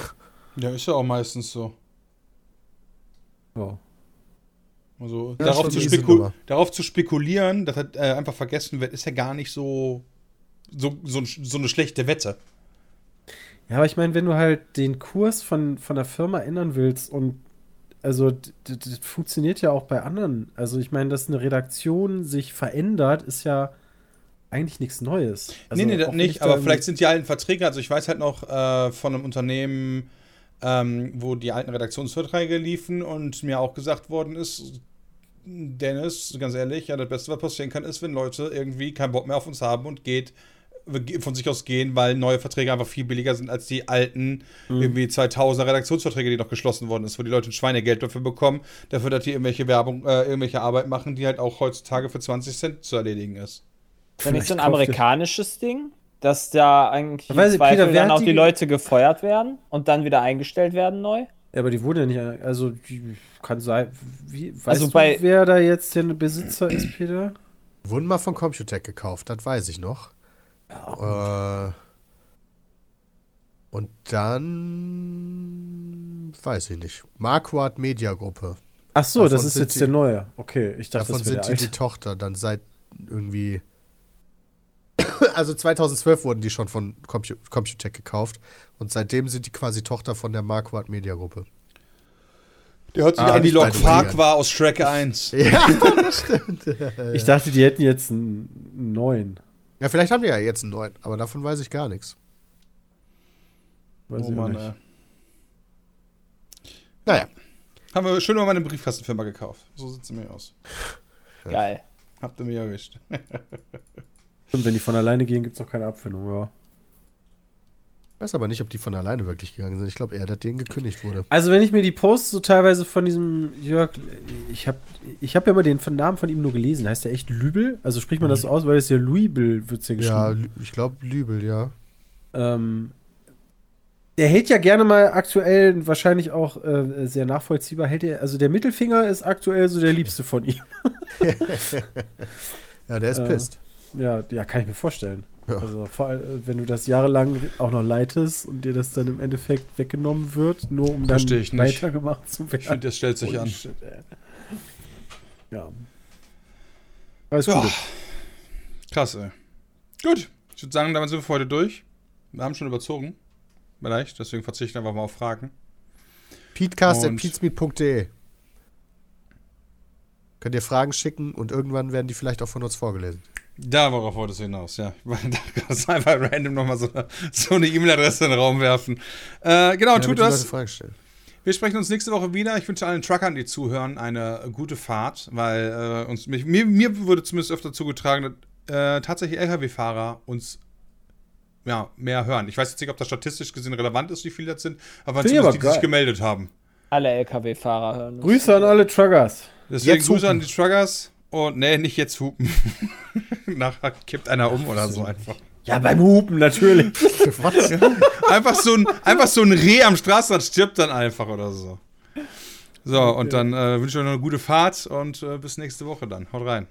Ja, ist ja auch meistens so. Ja. Also Ja, darauf, zu darauf zu spekulieren, dass halt, äh, einfach vergessen wird, ist ja gar nicht so, so, so, so eine schlechte Wette. Ja, aber ich meine, wenn du halt den Kurs von, von der Firma ändern willst und also das funktioniert ja auch bei anderen. Also ich meine, dass eine Redaktion sich verändert, ist ja eigentlich nichts Neues. Also, nee, nee, das nicht, ich aber vielleicht sind die alten Verträge, also ich weiß halt noch äh, von einem Unternehmen, ähm, wo die alten Redaktionsverträge liefen und mir auch gesagt worden ist, Dennis, ganz ehrlich, ja, das Beste, was passieren kann, ist, wenn Leute irgendwie keinen Bock mehr auf uns haben und geht, von sich aus gehen, weil neue Verträge einfach viel billiger sind als die alten, irgendwie 2000er Redaktionsverträge, die noch geschlossen worden ist, wo die Leute ein Schweinegeld dafür bekommen, dafür, dass die irgendwelche Werbung, äh, irgendwelche Arbeit machen, die halt auch heutzutage für 20 Cent zu erledigen ist. Ist ja nicht so ein amerikanisches Ding, dass da eigentlich im Weiß ich, Zweifel Peter, dann auch die die Leute gefeuert werden und dann wieder eingestellt werden neu? Ja, aber die wurden ja nicht, also die, kann sein, wie, weißt Also du, bei- wer da jetzt der Besitzer ist, Peter? Wurden mal von Computec gekauft, das weiß ich noch. Äh, und dann weiß ich nicht. Marquardt Media Gruppe. Ach so, Davon das ist jetzt die- der neue. Okay, ich dachte, Davon das wäre sind der die die. Tochter dann seit irgendwie. Also 2012 wurden die schon von Compu Computec gekauft und seitdem sind die quasi Tochter von der Marquardt Media Gruppe. Der hat sich Ah, an die bei Lok Farquhar aus Shrek 1. Ja, das stimmt. Ich dachte, die hätten jetzt einen neuen. Ja, vielleicht haben wir ja jetzt einen neuen, aber davon weiß ich gar nichts. Weiß Oh Mann, nicht. Naja, Haben wir schön mal meine Briefkastenfirma gekauft. So sieht sie mir aus. Geil. Habt ihr mich erwischt. Und wenn die von alleine gehen, gibt es auch keine Abfindung, ja. weiß aber nicht, ob die von alleine wirklich gegangen sind. Ich glaube eher, dass denen gekündigt wurde. Also wenn ich mir die Posts so teilweise von diesem Jörg, ich habe ich hab ja immer den Namen von ihm nur gelesen. Heißt der echt Lübel? Also spricht man das so aus, weil es ja Louisville wird ja Ja, geschrieben. Lü- ich glaube Lübel, ja. Ähm, der hält ja gerne mal aktuell, wahrscheinlich auch äh, sehr nachvollziehbar, hält er, also der Mittelfinger ist aktuell so der liebste von ihm. Ja, der ist Äh, pisst. Ja, ja, kann ich mir vorstellen. Ja. Also vor allem, wenn du das jahrelang auch noch leitest und dir das dann im Endeffekt weggenommen wird, nur um dann weitergemacht zu werden. Ich finde, das stellt sich Holy an. shit, ey. Ja. Alles Ja. gut. Krass, ey. Gut. Ich würde sagen, damit sind wir für heute durch. Wir haben schon überzogen. Vielleicht, deswegen verzichte ich einfach mal auf Fragen. Peatcast at Und- peatsmeet.de Könnt ihr Fragen schicken und irgendwann werden die vielleicht auch von uns vorgelesen. Da, worauf wolltest du hinaus, ja. Da kannst du einfach random nochmal so, so eine E-Mail-Adresse in den Raum werfen. Äh, genau, Ja, tut das. Wir sprechen uns nächste Woche wieder. Ich wünsche allen Truckern, die zuhören, eine gute Fahrt, weil äh, uns, mich, mir, mir wurde zumindest öfter zugetragen, dass äh, tatsächlich Lkw-Fahrer uns ja, mehr hören. Ich weiß jetzt nicht, ob das statistisch gesehen relevant ist, wie viele das sind, aber zumindest aber die, die sich gemeldet haben. Alle LKW-Fahrer hören. uns. Grüße an alle Truckers. Deswegen Jetzt Grüße an die Truckers und nee, nicht jetzt hupen. Nachher kippt einer um oder so einfach. Ja, beim Hupen natürlich. Was? Einfach so ein, einfach so ein Reh am Straßenrand stirbt dann einfach oder so. So, und dann äh, wünsche ich euch noch eine gute Fahrt und äh, bis nächste Woche dann. Haut rein.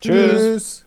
Tschüss.